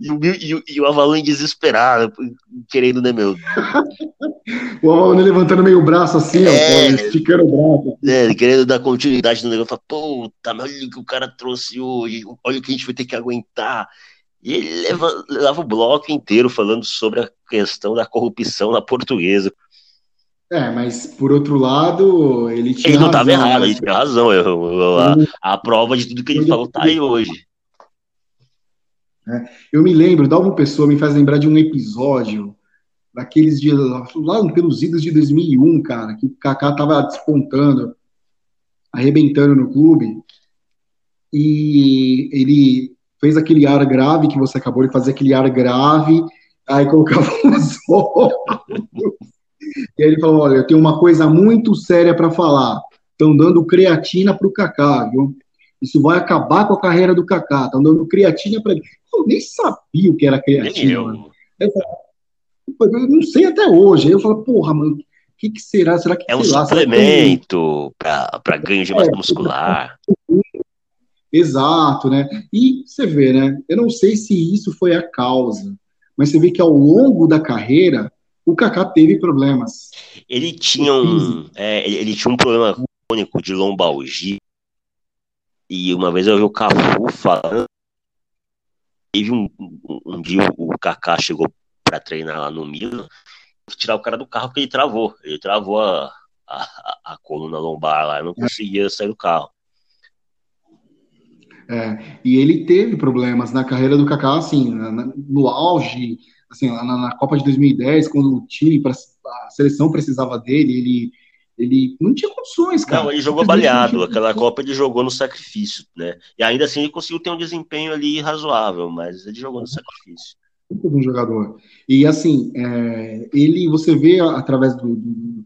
E, o, e, e o Avalon desesperado, querendo, né, meu? o Avalon levantando meio o braço assim, é, ó, esticando o braço. É, querendo dar continuidade no negócio. Puta, mas olha o que o cara trouxe hoje, olha o que a gente vai ter que aguentar. E ele leva, leva o bloco inteiro falando sobre a questão da corrupção na portuguesa. É, mas por outro lado, ele tinha. Ele não estava errado, né? ele tinha razão. Eu, eu, a, a, prova de tudo que ele falou tá aí hoje. É, eu me lembro, da uma pessoa me faz lembrar de um episódio daqueles dias, lá pelos idos de 2001, cara, que o Kaká tava despontando, arrebentando no clube, e ele fez aquele ar grave que você acabou de fazer, aquele ar grave, aí colocava os óculos. E aí ele falou: Olha, eu tenho uma coisa muito séria para falar. Estão dando creatina para o Kaká, viu? Isso vai acabar com a carreira do Kaká. Estão dando creatina para ele. Eu nem sabia o que era creatina. Eu. Eu, eu não sei até hoje. Aí eu falo, porra, mano, o que, que será? Será que é um lá, suplemento para ganho de massa é, muscular? Exato, né? E você vê, né? Eu não sei se isso foi a causa, mas você vê que ao longo da carreira o Kaká teve problemas. Ele tinha um, é, ele tinha um problema crônico de lombalgia. E uma vez eu vi o Cafu falando. Teve um, um, um dia o Kaká chegou para treinar lá no Milan, tirar o cara do carro porque ele travou. Ele travou a, a, a coluna lombar lá, não conseguia sair do carro. É, e ele teve problemas na carreira do Kaká, assim, no auge, assim, na, na, Copa de 2010, quando o time, a seleção precisava dele, ele, ele não tinha condições, cara. Não, ele jogou baleado, aquela Copa ele jogou no sacrifício, né? E ainda assim ele conseguiu ter um desempenho ali razoável, mas ele jogou no sacrifício. Muito bom jogador. E assim, é, ele, você vê através do, do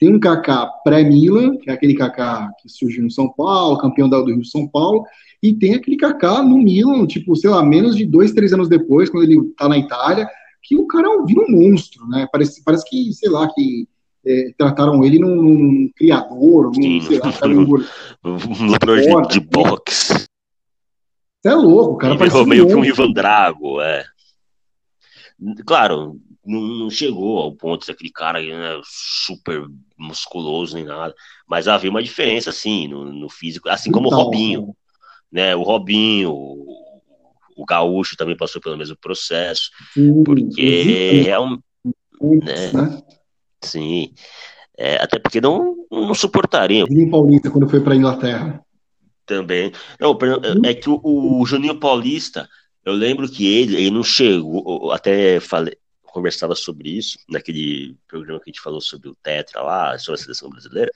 tem um Kaká pré-Milan, que é aquele Kaká que surgiu no São Paulo, campeão do Rio São Paulo, e tem aquele Kaká no Milan, tipo, sei lá, menos de dois, três anos depois, quando ele tá na Itália, que o cara vira um monstro, né? Parece, parece que, sei lá, que é, trataram ele num, num criador, num, Sim, sei lá, um, um de, de boxe. Você é louco, o cara parece meio que um Ivan Drago, é. Claro, não, não, chegou ao ponto de ser aquele cara né, super musculoso nem nada, mas havia uma diferença, assim, no, no físico, assim como então, o Robinho né? O Robinho, o, o Gaúcho também passou pelo mesmo processo, sim, porque é um, né? né? Sim, é, até porque não, não suportariam. Juninho Paulista quando foi para Inglaterra. Também. Não, é que o, o Juninho Paulista, eu lembro que ele, ele não chegou, até falei, conversava sobre isso naquele programa que a gente falou sobre o Tetra lá, sobre a seleção brasileira,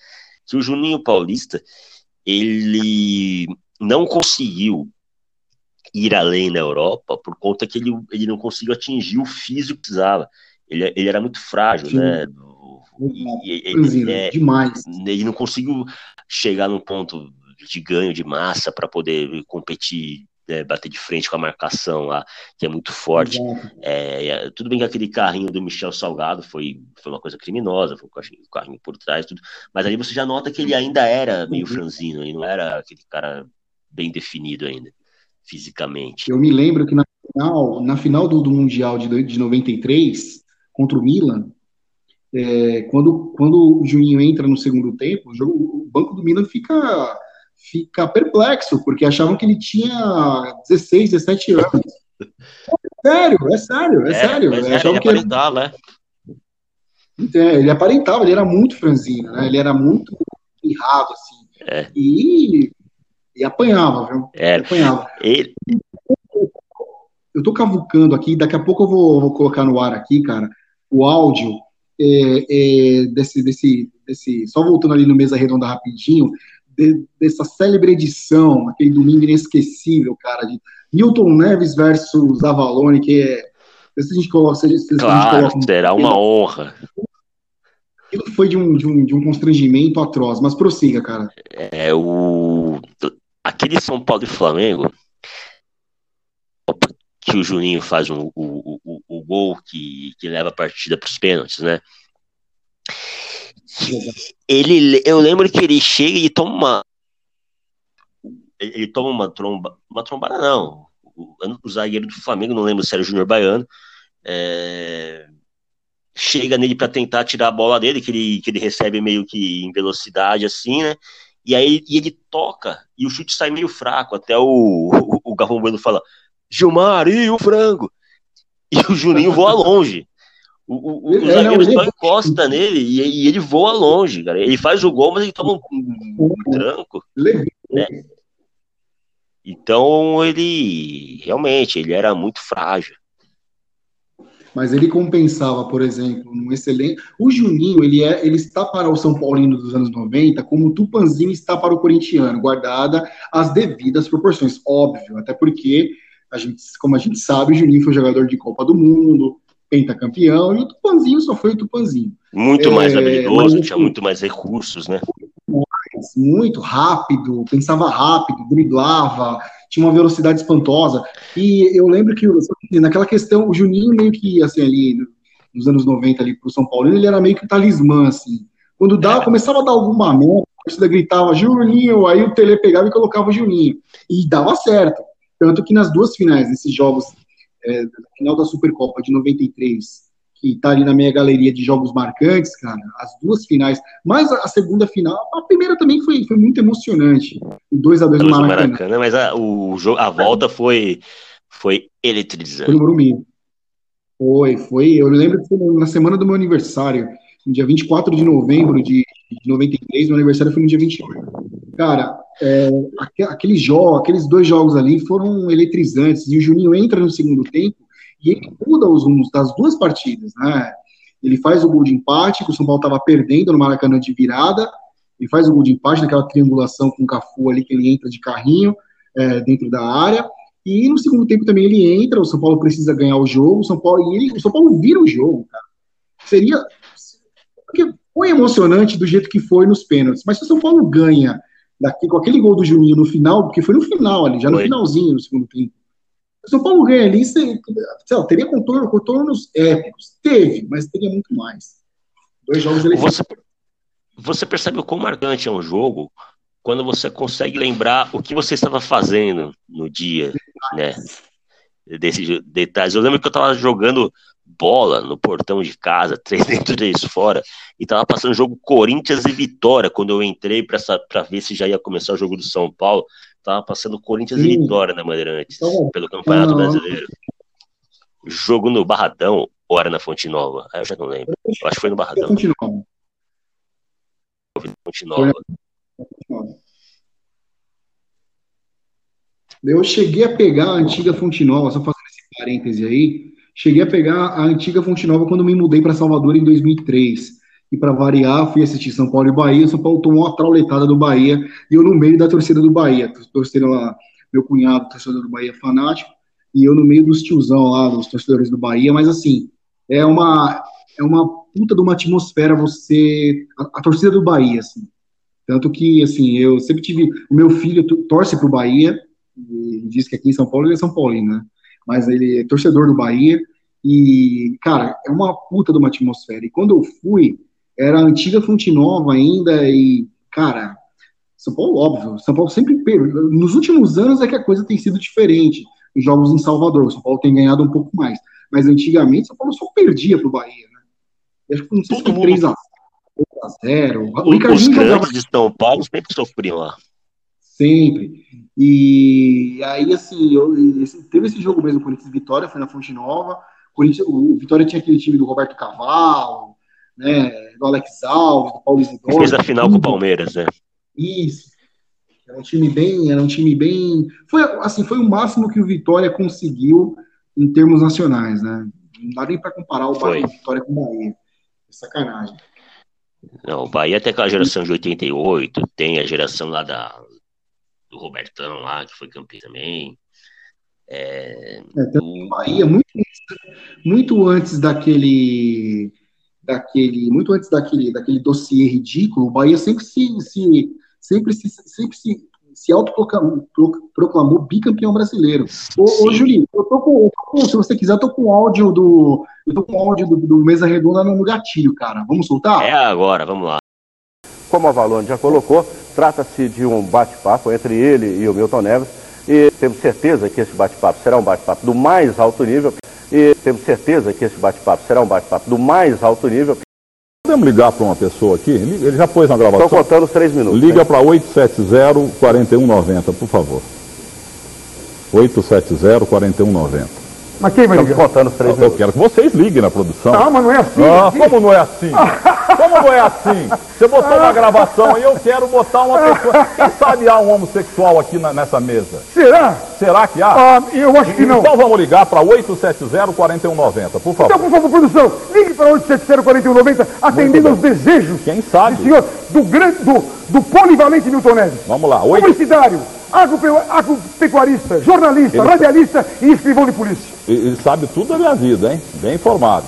que o Juninho Paulista, ele não conseguiu ir além na Europa por conta que ele, ele não conseguiu atingir o físico que precisava. Ele, ele era muito frágil, Sim. né? E, ele, é, demais. Ele não conseguiu chegar num ponto de ganho de massa para poder competir né, bater de frente com a marcação lá, que é muito forte. É, é, tudo bem que aquele carrinho do Michel Salgado foi, foi uma coisa criminosa, foi um carrinho por trás, tudo, mas aí você já nota que ele ainda era meio franzino, ele não era aquele cara bem definido ainda, fisicamente. Eu me lembro que na final, na final do, do Mundial de, de 93, contra o Milan, é, quando, quando o Juninho entra no segundo tempo, o, jogo, o banco do Milan fica fica perplexo, porque achavam que ele tinha 16, 17 anos. É sério, é sério, é, é sério. É, ele que aparentava, né? É, ele aparentava, ele era muito franzino, né? Ele era muito irrado, assim. É. E, e apanhava, viu? É. Apanhava. Ele... Eu tô cavucando aqui, daqui a pouco eu vou, vou colocar no ar aqui, cara, o áudio é, é, desse, desse, desse. Só voltando ali no mesa redonda rapidinho, de, dessa célebre edição, aquele domingo inesquecível, cara, de Milton Neves versus Avalone, que é. Se a gente coloca, se, se claro, coloca será uma honra. Aquilo foi de um, de, um, de um constrangimento atroz, mas prossiga, cara. É o. Aquele São Paulo e Flamengo, que o Juninho faz um, o, o, o gol que, que leva a partida para os pênaltis, né? Ele, eu lembro que ele chega e toma uma. Ele toma uma tromba. Uma trombada, não. O, o zagueiro do Flamengo, não lembro se era o Júnior Baiano. É, chega nele para tentar tirar a bola dele, que ele, que ele recebe meio que em velocidade, assim, né? E aí e ele toca e o chute sai meio fraco. Até o, o, o Galvão Bueno fala: Gilmar, e o frango? E o Juninho voa longe. O, o, o é, zagueiro só encosta nele e, e, ele voa longe, cara. Ele faz o gol, mas ele toma um, um, um tranco. Né? Então ele realmente ele era muito frágil. Mas ele compensava, por exemplo, um excelente. O Juninho, ele, é, ele está para o São Paulino dos anos 90, como o Tupanzinho está para o corintiano, guardada as devidas proporções. Óbvio, até porque, a gente, como a gente sabe, o Juninho foi jogador de Copa do Mundo, pentacampeão, e o Tupanzinho só foi o Tupanzinho. Muito mais é, habilidoso, tinha muito mais recursos, né? Muito rápido, pensava rápido, driblava, tinha uma velocidade espantosa. E eu lembro que naquela questão, o Juninho meio que, assim, ali, nos anos 90 ali pro São Paulo, ele era meio que talismã, assim. Quando dava, começava a dar alguma merda, a torcida gritava Juninho, aí o Tele pegava e colocava o Juninho. E dava certo. Tanto que nas duas finais, nesses jogos é, final da Supercopa de 93, que está ali na minha galeria de jogos marcantes, cara, as duas finais, mas a, a segunda final, a primeira também foi, foi muito emocionante, 2 a 2 no Maracanã. Maracanã. Mas a, o, a volta foi, foi eletrizante. Foi no Morumbi. Foi, foi, eu lembro que foi na semana do meu aniversário, no dia 24 de novembro de, de 93, meu aniversário foi no dia 28. Cara, é, aqueles jogos, aqueles dois jogos ali foram eletrizantes, e o Juninho entra no segundo tempo e ele muda os rumos das duas partidas, né? Ele faz o gol de empate, que o São Paulo estava perdendo no Maracanã de virada, ele faz o gol de empate naquela triangulação com o Cafu ali, que ele entra de carrinho é, dentro da área, e no segundo tempo também ele entra, o São Paulo precisa ganhar o jogo, o São Paulo, e ele, o São Paulo vira o jogo, cara. Seria, porque foi emocionante do jeito que foi nos pênaltis, mas se o São Paulo ganha daqui, com aquele gol do Juninho no final, porque foi no final ali, já no foi. finalzinho do segundo tempo. São Paulo ganha ali, sei, lá, teria contorno, contornos épicos. Teve, mas teria muito mais. Dois jogos ele você, você percebe o quão marcante é um jogo quando você consegue lembrar o que você estava fazendo no dia, né? Desses detalhes. Eu lembro que eu estava jogando bola no portão de casa, três dentro, três fora, e tava passando o jogo Corinthians e Vitória, quando eu entrei para ver se já ia começar o jogo do São Paulo, tava passando Corinthians Sim. e Vitória na Bandeirantes, então, pelo Campeonato Brasileiro. Jogo no Barradão, ou era na Fonte Nova? Aí eu já não lembro. Eu acho que foi no Barradão. Fonte Nova. Fonte Nova. Eu cheguei a pegar a antiga Fonte Nova, só fazendo esse parêntese aí, Cheguei a pegar a antiga Fonte Nova quando me mudei para Salvador em 2003. E para variar, fui assistir São Paulo e Bahia. São Paulo tomou uma trauletada do Bahia e eu no meio da torcida do Bahia, torcida lá meu cunhado, torcedor do Bahia fanático, e eu no meio dos tiozão lá, dos torcedores do Bahia, mas assim, é uma, é uma puta de uma atmosfera você, a, a torcida do Bahia, assim, tanto que, assim, eu sempre tive, o meu filho torce pro Bahia, diz que aqui em São Paulo ele é São Paulino, né, mas ele é torcedor do Bahia, e, cara, é uma puta de uma atmosfera, e quando eu fui, era a antiga Fonte Nova ainda, e, cara, São Paulo, óbvio, São Paulo sempre Nos últimos anos é que a coisa tem sido diferente. Os jogos em Salvador, São Paulo tem ganhado um pouco mais. Mas antigamente, São Paulo só perdia pro Bahia, né? Eu acho que não sei Todo se foi 3 a 0 O Os grandes de São Paulo sempre sofriam lá. Sempre. E aí, assim, eu, teve esse jogo mesmo, Corinthians Vitória, foi na Fonte Nova. O Vitória tinha aquele time do Roberto Cavalo, né, do Alex Alves, do Paulo Isidoro. Fez a final com o Palmeiras, né? Isso. Era um time bem, era um time bem, foi assim, foi o máximo que o Vitória conseguiu em termos nacionais, né? Não dá nem para comparar o Bahia, Vitória com o Bahia. É sacanagem. Não, o Bahia tem aquela geração de 88, tem a geração lá da, do Robertão lá, que foi campeão também. É, é, o Bahia, muito, muito antes daquele daquele, muito antes daquele, daquele dossiê ridículo, o Bahia sempre se, se sempre se, sempre se, se autoproclamou proclamou bicampeão brasileiro. Ô, ô Julinho, eu tô com, se você quiser, eu tô com o áudio do, eu tô com o áudio do, do Mesa Redonda no gatilho, cara. Vamos soltar? É agora, vamos lá. Como a Valone já colocou, trata-se de um bate-papo entre ele e o Milton Neves, e temos certeza que esse bate-papo será um bate-papo do mais alto nível. E temos certeza que esse bate-papo será um bate-papo do mais alto nível. Podemos ligar para uma pessoa aqui? Ele já pôs na gravação. Estou contando os três minutos. Liga né? para 870-4190, por favor. 870-4190. Mas quem vai ligar? Estamos contando os três minutos. Eu quero que vocês liguem na produção. Não, mas não é assim. Ah, como não é assim? Como não é assim? Você botou uma gravação e eu quero botar uma pessoa. Quem sabe há um homossexual aqui na, nessa mesa? Será? Será que há? Ah, eu acho que não. Então vamos ligar para 870-4190, por favor. Então, por favor, produção, ligue para 870-4190, atendendo aos desejos. Quem sabe? Do senhor, do grande, do, do polivalente Milton Neves. Vamos lá. 8... Publicitário, agropecuarista, jornalista, Ele... radialista e escrivão de polícia. Ele sabe tudo da minha vida, hein? Bem informado.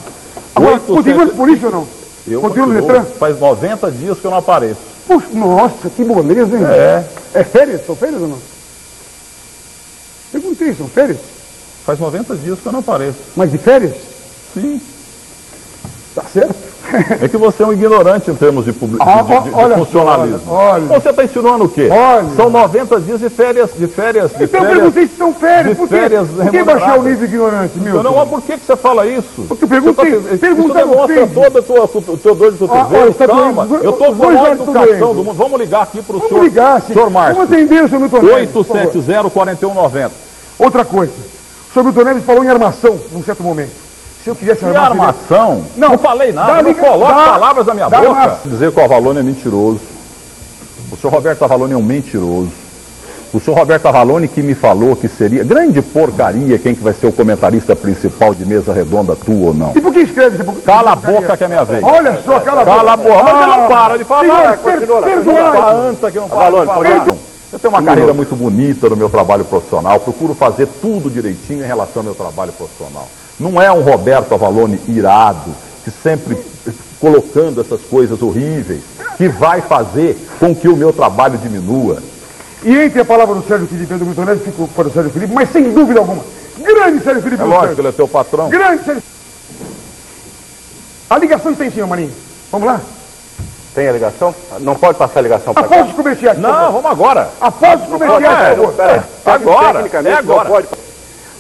Agora, 8, continua 7... de polícia ou não? Eu continuo, Letran? Faz 90 dias que eu não apareço. Puxa, nossa, que moleza, hein? É. É férias? São férias ou não? Perguntei, são férias? Faz 90 dias que eu não apareço. Mas de férias? Sim. Tá certo. É que você é um ignorante em termos de, public... ah, de, de, de olha, funcionalismo. Olha, olha. Você está ensinando o quê? Olha. São 90 dias de férias. De férias de então férias, eu perguntei se são férias. Por férias por que baixar o nível de ignorante, meu? Não, mas por que, que você fala isso? Porque eu perguntei. Você tá, isso demonstra todo o teu dor de cotovelo. Ah, Calma, eu estou com a educação do mundo. Vamos ligar aqui para o senhor. Ligar, senhor Márcio. Vamos atender o senhor Milton 870-4190. Outra coisa. O senhor Milton Neves falou em armação num certo momento. Se eu quisesse armar... armação? Não, não falei nada, não coloque palavras na minha boca. Arma... Dizer que o Avalone é mentiroso. O senhor Roberto Avalone é um mentiroso. O senhor Roberto Avalone que me falou que seria grande porcaria quem que vai ser o comentarista principal de mesa redonda, tu ou não. E por que escreve? Por... Cala a boca que é minha vez. Olha só, cala a boca. Cala a boca. Mas você não para de falar. Senhor, perdoa. Anta que não para de falar. Eu tenho uma carreira muito bonita no meu trabalho profissional, procuro fazer tudo direitinho em relação ao meu trabalho profissional. Não é um Roberto Avalone irado, que sempre colocando essas coisas horríveis, que vai fazer com que o meu trabalho diminua. E entre a palavra do Sérgio Felipe e do Milton fico para o Sérgio Felipe, mas sem dúvida alguma. Grande Sérgio Felipe. É lógico, ele é teu patrão. Grande Sérgio. A ligação tem sim, Marinho. Vamos lá? Tem a ligação? Não pode passar a ligação para? Após os comerciais. Não, vamos agora. Após os comerciais, por favor. Agora, é agora.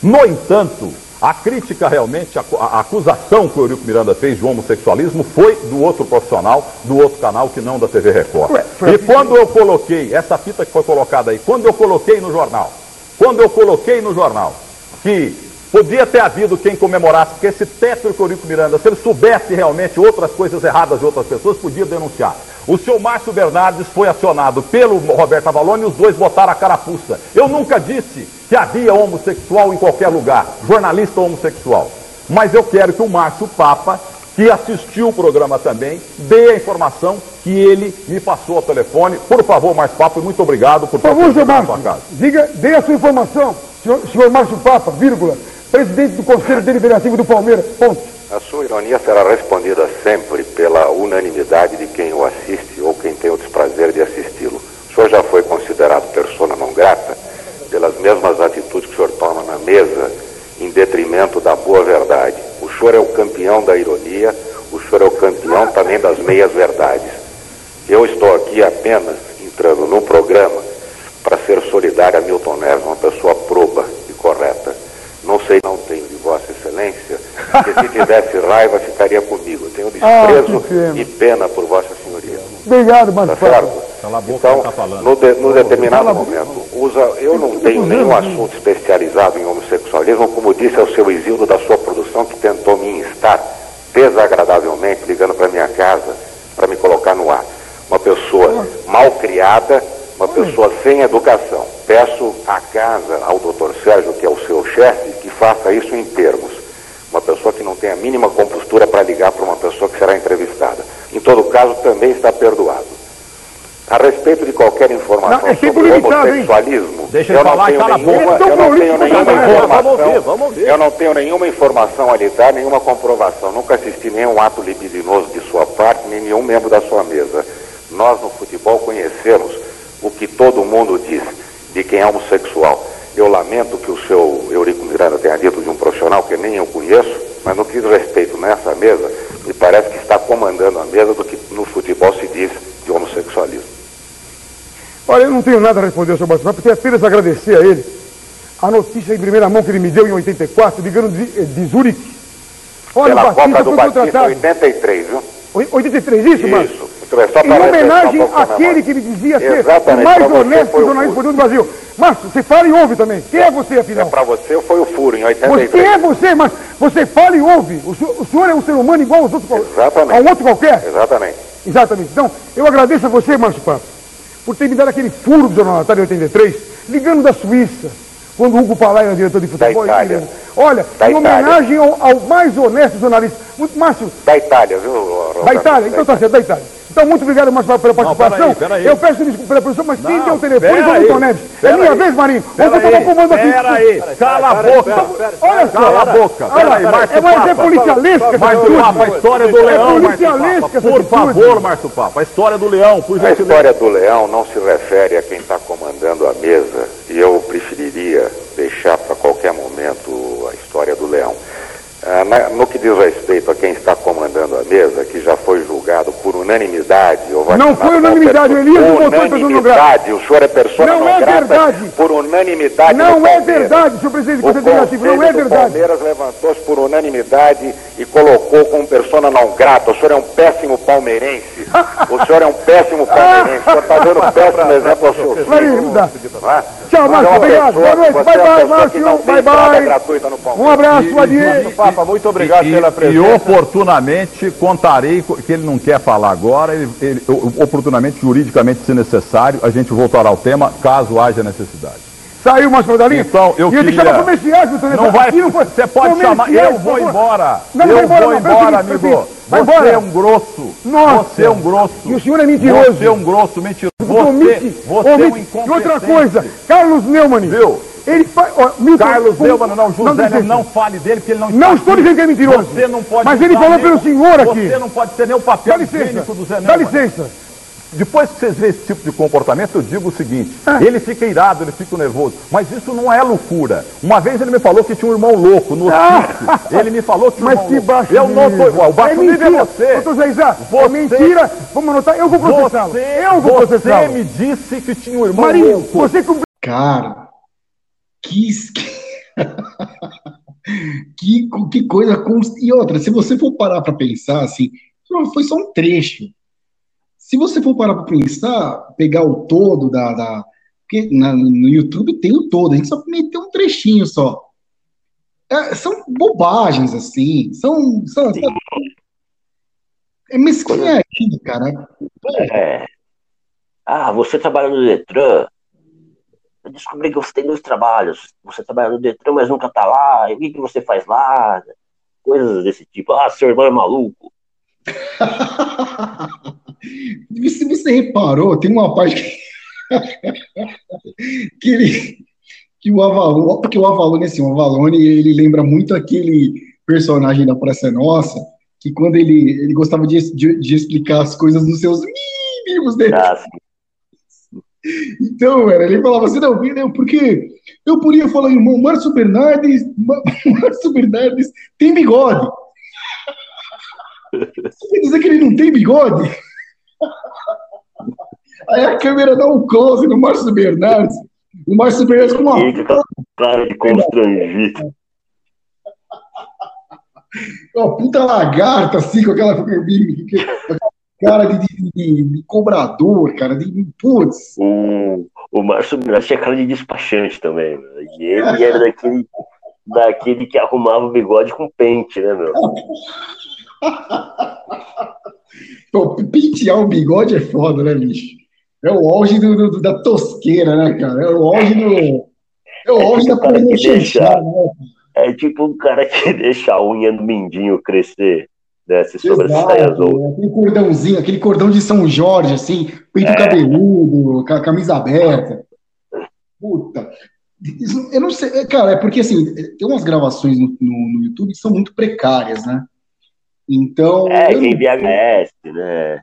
No entanto, a crítica realmente, a, a, acusação que o Eurico Miranda fez de homossexualismo foi do outro profissional, do outro canal que não da TV Record. Ué, e quando eu coloquei, essa fita que foi colocada aí, quando eu coloquei no jornal, quando eu coloquei no jornal que podia ter havido quem comemorasse, porque esse tétrico Eurico Miranda, se ele soubesse realmente outras coisas erradas de outras pessoas, podia denunciar. O senhor Márcio Bernardes foi acionado pelo Roberto Avalone e os dois botaram a carapuça. Eu nunca disse que havia homossexual em qualquer lugar, jornalista homossexual. Mas eu quero que o Márcio Papa, que assistiu o programa também, dê a informação que ele me passou ao telefone. Por favor, papo, e muito obrigado por Por favor, senhor Márcio, diga, dê a sua informação, senhor, senhor Márcio Papa, vírgula, presidente do Conselho Deliberativo do Palmeiras, ponto. A sua ironia será respondida sempre pela unanimidade de quem o assiste ou quem tem o desprazer de assisti-lo. O senhor já foi considerado persona não grata pelas mesmas atitudes que o senhor toma na mesa em detrimento da boa verdade. O senhor é o campeão da ironia, o senhor é o campeão também das meias verdades. Eu estou aqui apenas entrando num programa para ser solidário a Milton Neves, uma pessoa proba e correta. Não sei, não tenho de Vossa Excelência, que se tivesse raiva ficaria comigo. Tenho Ah, desprezo pena. e pena por Vossa Senhoria. Obrigado, Márcio Tá certo? Cala a boca, Então, tá falando. no, de- no determinado momento, usa, eu não tenho nenhum assunto especializado em homossexualismo, como disse ao seu Isildo da sua produção, que tentou me instar desagradavelmente, ligando para minha casa, para me colocar no ar. Uma pessoa mal criada, uma pessoa sem educação. Peço à casa, ao doutor Sérgio, que é o seu chefe, que faça isso em termos. Uma pessoa que não tem a mínima compostura para ligar para uma pessoa que será entrevistada. Em todo caso, também está perdoado. A respeito de qualquer informação Não, é sobre homossexualismo, Deixa eu não falar e tenho nenhuma, é eu não tenho prolixo nenhuma informação, Vamos ouvir, vamos ouvir. eu não tenho nenhuma informação a lhe dar, nenhuma comprovação, nunca assisti nenhum ato libidinoso de sua parte, nem nenhum membro da sua mesa. Nós no futebol conhecemos o que todo mundo diz de quem é homossexual. Eu lamento que o seu Eurico Miranda tenha dito de um profissional que nem eu conheço, mas no que diz respeito nessa mesa, me parece que está comandando a mesa do que no futebol se diz de homossexualismo. Olha, eu não tenho nada a responder, senhor Márcio Papa, tenho apenas a agradecer a ele a notícia em primeira mão que ele me deu em 84, ligando de, de Zurique. Olha, Pela o Batista Copa do foi Batista contratado. 83, viu? Oi- 83, isso? Isso. Bem, só Em refrescar homenagem àquele que me dizia ser Exatamente, o mais você honesto jornalista do Brasil. Márcio, você fala e ouve também. Quem é você, É, afinal? para você foi o furo em Você 83. é você, mas você fala e ouve. O senhor, o senhor é um ser humano igual aos outros, Exatamente. a um outro qualquer. Exatamente. Exatamente. Então, eu agradeço a você, Márcio Papo, por ter me dado aquele furo do Jornal Natal em 83, ligando da Suíça, quando o Hugo Palai era diretor de futebol. Da Itália. Olha, Da em homenagem ao, ao mais honesto jornalista. Muito, Márcio, Da Itália, viu? Roberto? da Itália. Então tá certo, da Itália. Então, muito obrigado, Márcio Papo, pela participação. peraí, peraí. Eu peço desculpa pela produção, mas quem Não, deu o telefone foi o. Milton Neves. É minha aí. vez, Marinho. Você tomou aí, comando aqui. Pera aí, cala a boca. Olha só. Cala a boca. Pera aí, Márcio É, mas é policialesca essa Márcio. Papa, a história do É leão, policialesca Por favor, Márcio Papa, a história do leão, por A história do leão não se refere a quem está comandando a mesa e eu preferiria deixar para qualquer momento a história do leão. Ah, no que diz respeito a quem está comandando a mesa, que já foi julgado por unanimidade. ou Não foi unanimidade, o Elias votou em persona não grata. O senhor é persona Não não, é grata verdade. por unanimidade Não é verdade, senhor presidente do O Conselho Deliberativo, não é verdade. Palmeiras levantou-se por unanimidade e colocou como persona não grata. O senhor é um péssimo palmeirense. O senhor é um péssimo palmeirense. O senhor está dando um péssimo exemplo ao seu filho. É? Tchau, Márcio, é uma obrigado. pessoa- Boa noite. Bye, é bye, pessoa Márcio. Bye, bye. Um abraço, Adier. Papa, muito obrigado E- pela presença. E oportunamente contarei co- que ele não quer falar agora, ele, ele- oportunamente, juridicamente, se necessário, a gente voltará ao tema, caso haja necessidade. Saiu, Márcio Dalinho? Então, eu E tem que queria- chamar comerciais, doutor Não vai, não foi- você pode chamar, eu vou embora, Não, eu embora, vou não, embora, pera, amigo. vai Você embora. é um grosso, Nossa. você é um grosso. E o senhor é mentiroso. Você é um grosso mentiroso. Você, Omite, você é um incompetente. E outra coisa, Carlos Neumann. Viu? Ele faz. Milton, Carlos como- Neumann, não, José, não, licença. não fale dele, porque ele não Não estou aqui. dizendo que é mentiroso. Você não pode Mas ele falou pelo senhor aqui. Você não pode ser nem o papel Dá licença. higiênico do Zé Dá licença. Depois que vocês veem esse tipo de comportamento, eu digo o seguinte: Ah. ele fica irado, ele fica nervoso. Mas isso não é loucura. Uma vez ele me falou que tinha um irmão louco no hospício. Ele me falou que tinha um Ah. Mas irmão que louco. baixo Eu não nível. tô. O baixo é nível é mentira. você. Doutor Zé Isá, é Você- mentira. Vamos anotar. Eu vou processá-lo. Você, Eu vou você processá-lo. me disse que tinha um irmão Marinho, louco. você. Cara, que, que, que coisa. const- E outra, se você for parar para pensar, assim, foi só um trecho. Se você for parar para pensar, pegar o todo da. da porque na- no YouTube tem o todo, a gente só meteu um trechinho só. É, são bobagens, assim. São. são é mesquinharia, cara. É. Ah, você trabalha no Detran. Eu descobri que você tem dois trabalhos. Você trabalha no Detran, mas nunca tá lá. E o que, que você faz lá? Coisas desse tipo. Ah, seu irmão é maluco. Se você reparou, tem uma parte que, que ele que o Avalone, porque o Avalone, assim, o Avalone, ele lembra muito aquele personagem da Praça Nossa, que quando ele, ele gostava de, de, de explicar as coisas nos seus mínimos detalhes. Então, era, ele falava assim, não, não, porque eu podia falar, irmão, Márcio Bernardes, Márcio Bernardes tem bigode. Você quer dizer que ele não tem bigode? Aí a câmera dá um close no Márcio Bernardes. O Márcio Bernardes com uma. Cara de constrangido. Uma puta lagarta, assim, com aquela cara de, de, de, cobrador, cara, de putz. O, o Márcio Bernardes tinha cara de despachante também, meu. e ele era daquele, daquele que arrumava o bigode com pente, né, meu? Pô, pentear o bigode é foda, né, bicho? É o auge do, do, da tosqueira, né, cara? É o auge do. É o auge é tipo da deixar, né? É tipo um cara que deixa a unha do mindinho crescer sobressai as outras. Aquele cordãozinho, aquele cordão de São Jorge, assim, peito é. cabeludo, camisa aberta. Puta. Eu não sei, é, cara, é porque assim, tem umas gravações no, no, no YouTube que são muito precárias, né? Então. É, em VHS, né?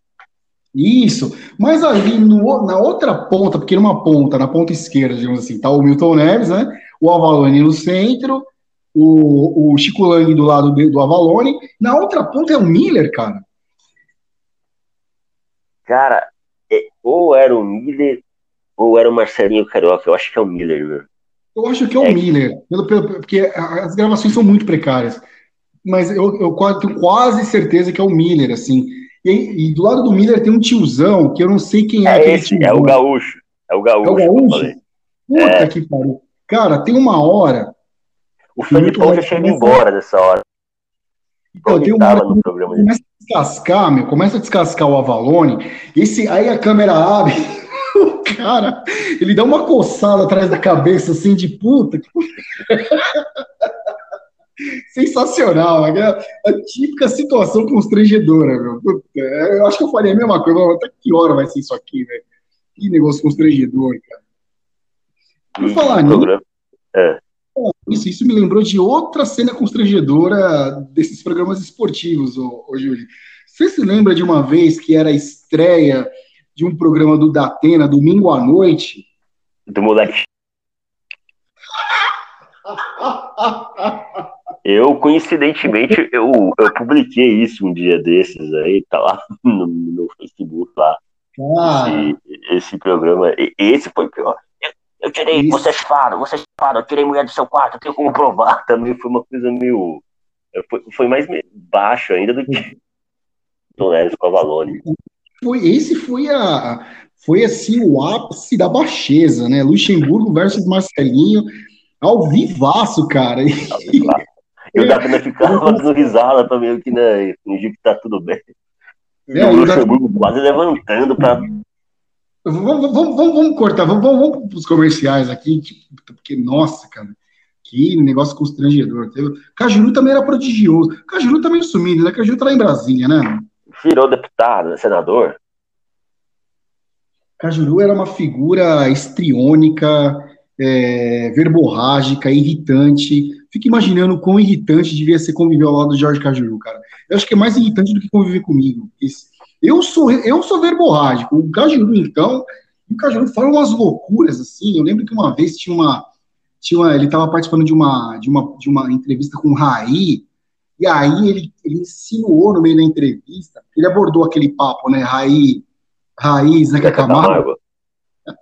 Isso, mas ali no, na outra ponta, porque numa ponta, na ponta esquerda, digamos assim, tá o Milton Neves, né? O Avalone no centro, o, o Chico Lang do lado do, do Avalone. Na outra ponta é o Miller, cara. Cara, é, ou era o Miller ou era o Marcelinho Carioca. Eu acho que é o Miller, meu. Eu acho que é o é. Miller, pelo, pelo, porque as gravações são muito precárias. Mas eu, eu quase, tenho quase certeza que é o Miller, assim. E, e, do lado do Miller tem um tiozão, que eu não sei quem é. É esse, é o Gaúcho. É o Gaúcho. É o Gaúcho? Puta é. que pariu. Cara, tem uma hora o Felipão já tinha ido embora dessa hora. Então, tem uma hora que começa a descascar, meu, começa a descascar o Avalone, esse, aí a câmera abre, o cara, ele dá uma coçada atrás da cabeça, assim, de puta. Sensacional, a típica situação constrangedora, meu. Puta, eu acho que eu faria a mesma coisa, até que hora vai ser isso aqui, velho? Que negócio constrangedor, cara. Por falar nisso. É. Isso, isso me lembrou de outra cena constrangedora desses programas esportivos, ô, ô Júlio. Você se lembra de uma vez que era a estreia de um programa do Datena, domingo à noite? Do moleque. Eu, coincidentemente, eu, eu publiquei isso um dia desses aí, tá lá no, no Facebook lá. Ah. Esse, esse programa, esse foi pior. Eu tirei, Isso. você é chifado, você é chifado, eu tirei mulher do seu quarto, eu tenho como provar. Também foi uma coisa meio. Foi, foi mais baixo ainda do que Tonés com a Valone. Foi, esse foi a. Foi assim o ápice da baixeza, né? Luxemburgo versus Marcelinho, ao vivaço, cara. E o Datena ficava dando risada também, que né, fingir que tá tudo bem. É, o Luxemburgo quase levantando pra Vamos, vamos, vamos, vamos cortar, vamos, vamos para os comerciais aqui, porque, nossa, cara, que negócio constrangedor. Cajuru também era prodigioso. Cajuru também tá sumindo, né? Cajuru tá lá em Brasília, né? Virou deputado, né? senador. Cajuru era uma figura estriônica, é, verborrágica, irritante. Fico imaginando quão irritante devia ser conviver ao lado do Jorge Cajuru, cara. Eu acho que é mais irritante do que conviver comigo. Esse, eu sou, eu sou verborrágico. O Cajuru, então, o Cajuru fala umas loucuras, assim. Eu lembro que uma vez tinha uma. Tinha uma, ele estava participando de uma, de, uma, de uma entrevista com o Raí, e aí ele, ele insinuou no meio da entrevista, ele abordou aquele papo, né? Raí, Raiz, né? Camargo.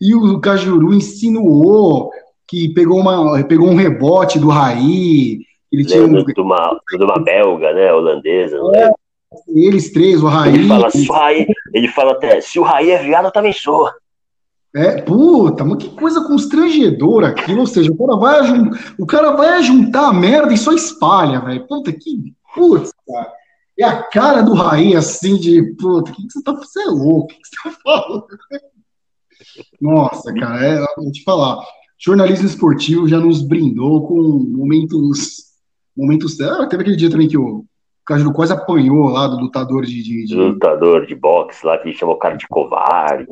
E o Cajuru insinuou que pegou, uma, pegou um rebote do Raí. Ele tinha um... de, uma, de uma belga, né? Holandesa, não é? Eles três, o Raí. Ele fala, se o Raí, ele fala até, se o Raí é viado, eu também sou. É, puta, mas que coisa constrangedora aquilo, ou seja, o cara vai, o cara vai juntar a merda e só espalha, velho. Puta, que. Putz, cara. É a cara do Raí, assim, de. Puta, o que, que você tá. Você é louco, o que, que você tá falando? Nossa, cara, é, vou te falar. Jornalismo esportivo já nos brindou com momentos. Momentos. Ah, teve aquele dia também que o Cajuru quase apanhou lá do lutador de, de, de... Lutador de boxe lá, que chamou o cara de covarde.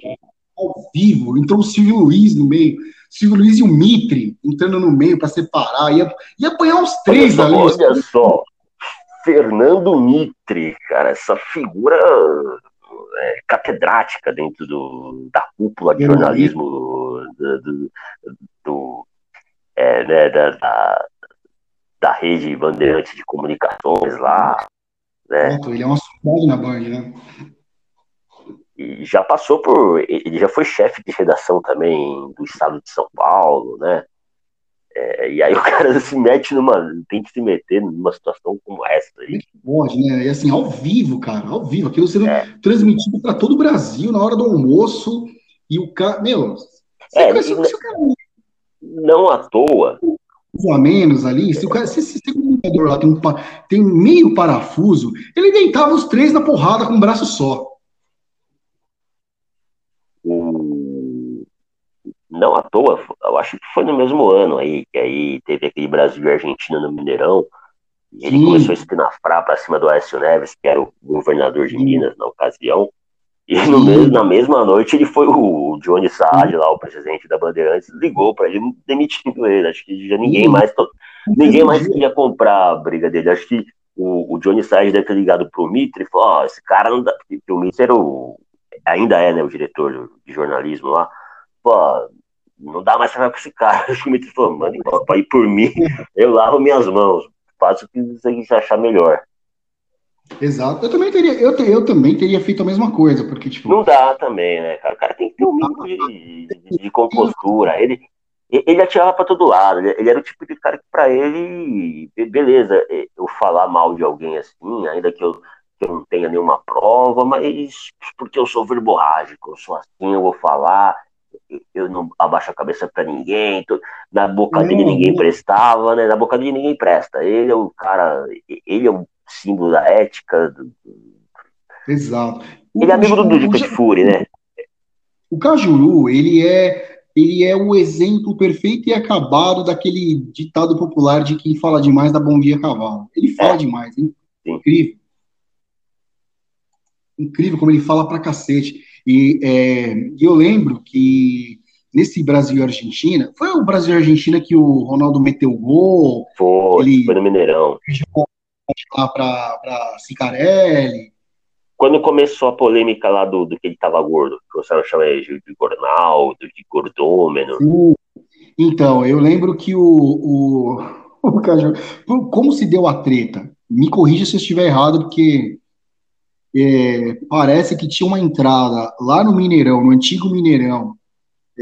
Ao vivo, entrou o Silvio Luiz no meio. Silvio Luiz e o Mitre entrando no meio para separar. Ia, ia apanhar os três olha ali. Olha só, Fernando Mitre, cara, essa figura é, catedrática dentro do, da cúpula de jornalismo do, do, do é, né, da, da, da, rede Bandeirantes de Comunicações lá. Né? Ele é uma saudade na Band, né? E já passou por. Ele já foi chefe de redação também do estado de São Paulo, né? É, e aí o cara se mete numa. tem que se meter numa situação como essa aí. Pode, né? E assim, ao vivo, cara, ao vivo. Aquilo sendo é. transmitido para todo o Brasil na hora do almoço. E o cara. Meu, é, você, você, cara... não à toa. A menos ali, se o cara, se esse comunicador lá tem, um, tem meio parafuso, ele deitava os três na porrada com um braço só. não à toa, eu acho que foi no mesmo ano aí, que aí teve aquele Brasil e Argentina no Mineirão, e ele Sim. começou a espinafrar para cima do Aécio Neves, que era o governador de. Minas na ocasião, e no mesmo, na mesma noite ele foi o Johnny Saad, lá, o presidente da Bandeirantes, ligou para ele demitindo ele. Acho que já ninguém mais ninguém mais queria comprar a briga dele. Acho que o, o Johnny Saad deve ter ligado pro Mitre e falou: Ó, oh, esse cara não dá. Porque o Mitre era o, ainda é né, o diretor de jornalismo lá. Pô, não dá mais pra com esse cara. Acho que o Mitri falou, mano, pra ir por mim, eu lavo minhas mãos. Faço o que você achar melhor. Exato. Eu também teria, eu, eu também teria feito a mesma coisa, porque, tipo. Não dá também, né, cara? O cara tem que ter um mínimo de, de, de compostura. Ele, ele atirava para todo lado. Ele, era o tipo de cara que, para ele, beleza, eu falar mal de alguém assim, ainda que eu, que eu não tenha nenhuma prova, mas porque eu sou verborrágico, eu sou assim, eu vou falar eu não abaixo a cabeça para ninguém, tô, na boca dele uhum. ninguém prestava, né? Na boca dele ninguém presta. Ele é o cara, ele é o símbolo da ética. Do... Exato. Ele é amigo do Dudu de Fury, né? O Cajuru, ele é ele é o exemplo perfeito e acabado daquele ditado popular de quem fala demais dá bom dia cavalo. Ele fala é. demais, hein? Incrível. Incrível como ele fala pra cacete. E é, eu lembro que nesse Brasil e Argentina, foi o Brasil e Argentina que o Ronaldo meteu o gol. Foi, ele, foi no Mineirão. Lá para Cicarelli. Quando começou a polêmica lá do, do que ele estava gordo, que o senhor chama de Gornaldo, de gordômeno. Sim. Então, eu lembro que o, o, o como se deu a treta? Me corrija se eu estiver errado, porque é, parece que tinha uma entrada lá no Mineirão, no antigo Mineirão.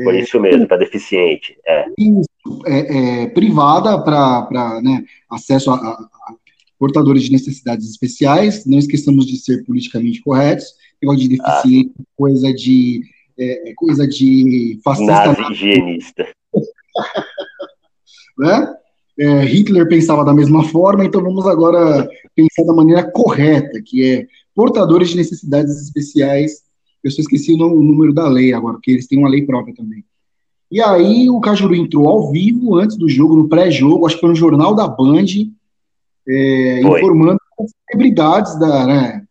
Por é, isso mesmo, para deficiente. É. Isso, é, é privada para né, acesso a, a, a, portadores de necessidades especiais. Não esqueçamos de ser politicamente corretos. Negócio de deficiente, ah. coisa de é, coisa de fascista. Higienista. né? É, Hitler pensava da mesma forma, então vamos agora pensar da maneira correta, que é portadores de necessidades especiais. Eu só esqueci o, número da lei agora, porque eles têm uma lei própria também. E aí o Cajuru entrou ao vivo antes do jogo, no pré-jogo, acho que foi no Jornal da Band, é, informando celebridades da, né,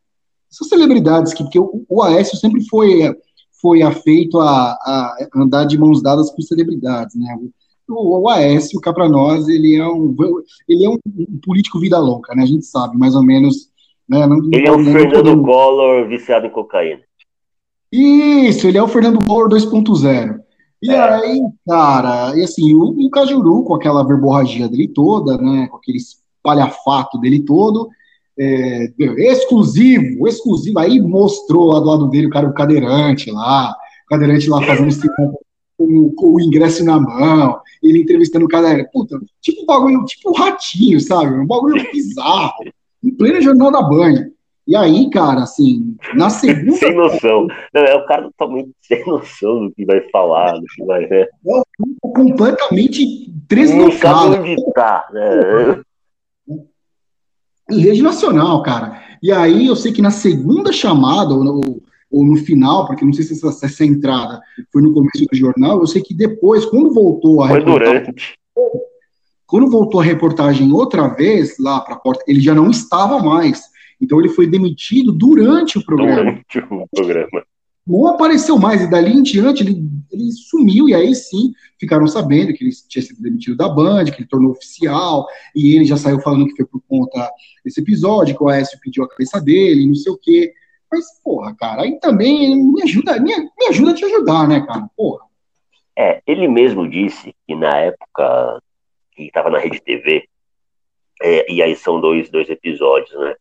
essas celebridades que, porque o, o Aécio sempre foi, foi afeito a, a, andar de mãos dadas com celebridades, né, o, o Aécio, cá para nós, ele é um ele é um, um político vida louca, né, a gente sabe mais ou menos né? Não, ele é o Fernando Collor viciado em cocaína. Isso, ele é o Fernando Collor 2.0. E é. aí, cara, e assim, o, o Cajuru, com aquela verborragia dele toda, né, com aquele espalhafato dele todo, é, exclusivo, exclusivo, aí mostrou lá do lado dele o cara, o cadeirante lá, o cadeirante lá fazendo com, com, o ingresso na mão, ele entrevistando o cadeirante, puta, tipo um bagulho, tipo um ratinho, sabe, um bagulho bizarro em plena jornal da Band. E aí, cara, assim, na segunda. sem noção. Não, é o cara totalmente sem noção do que vai falar, do que vai ver. É completamente tresnocado. Não onde tá, né? Em rede nacional, cara. E aí, eu sei que na segunda chamada, ou no, ou no final, porque não sei se essa, essa entrada foi no começo do jornal, eu sei que depois, quando voltou a Foi durante quando voltou a reportagem outra vez lá para a porta, ele já não estava mais. Então ele foi demitido durante o programa. Durante o programa. Não apareceu mais, e dali em diante ele, ele sumiu, e aí sim ficaram sabendo que ele tinha sido demitido da Band, que ele tornou oficial, e ele já saiu falando que foi por conta desse episódio, que o Aécio pediu a cabeça dele, não sei o quê. Mas, porra, cara, aí também me ajuda, me, me ajuda a te ajudar, né, cara? Porra. É, ele mesmo disse que na época que estava na Rede TV, é, e aí são dois, dois episódios, né?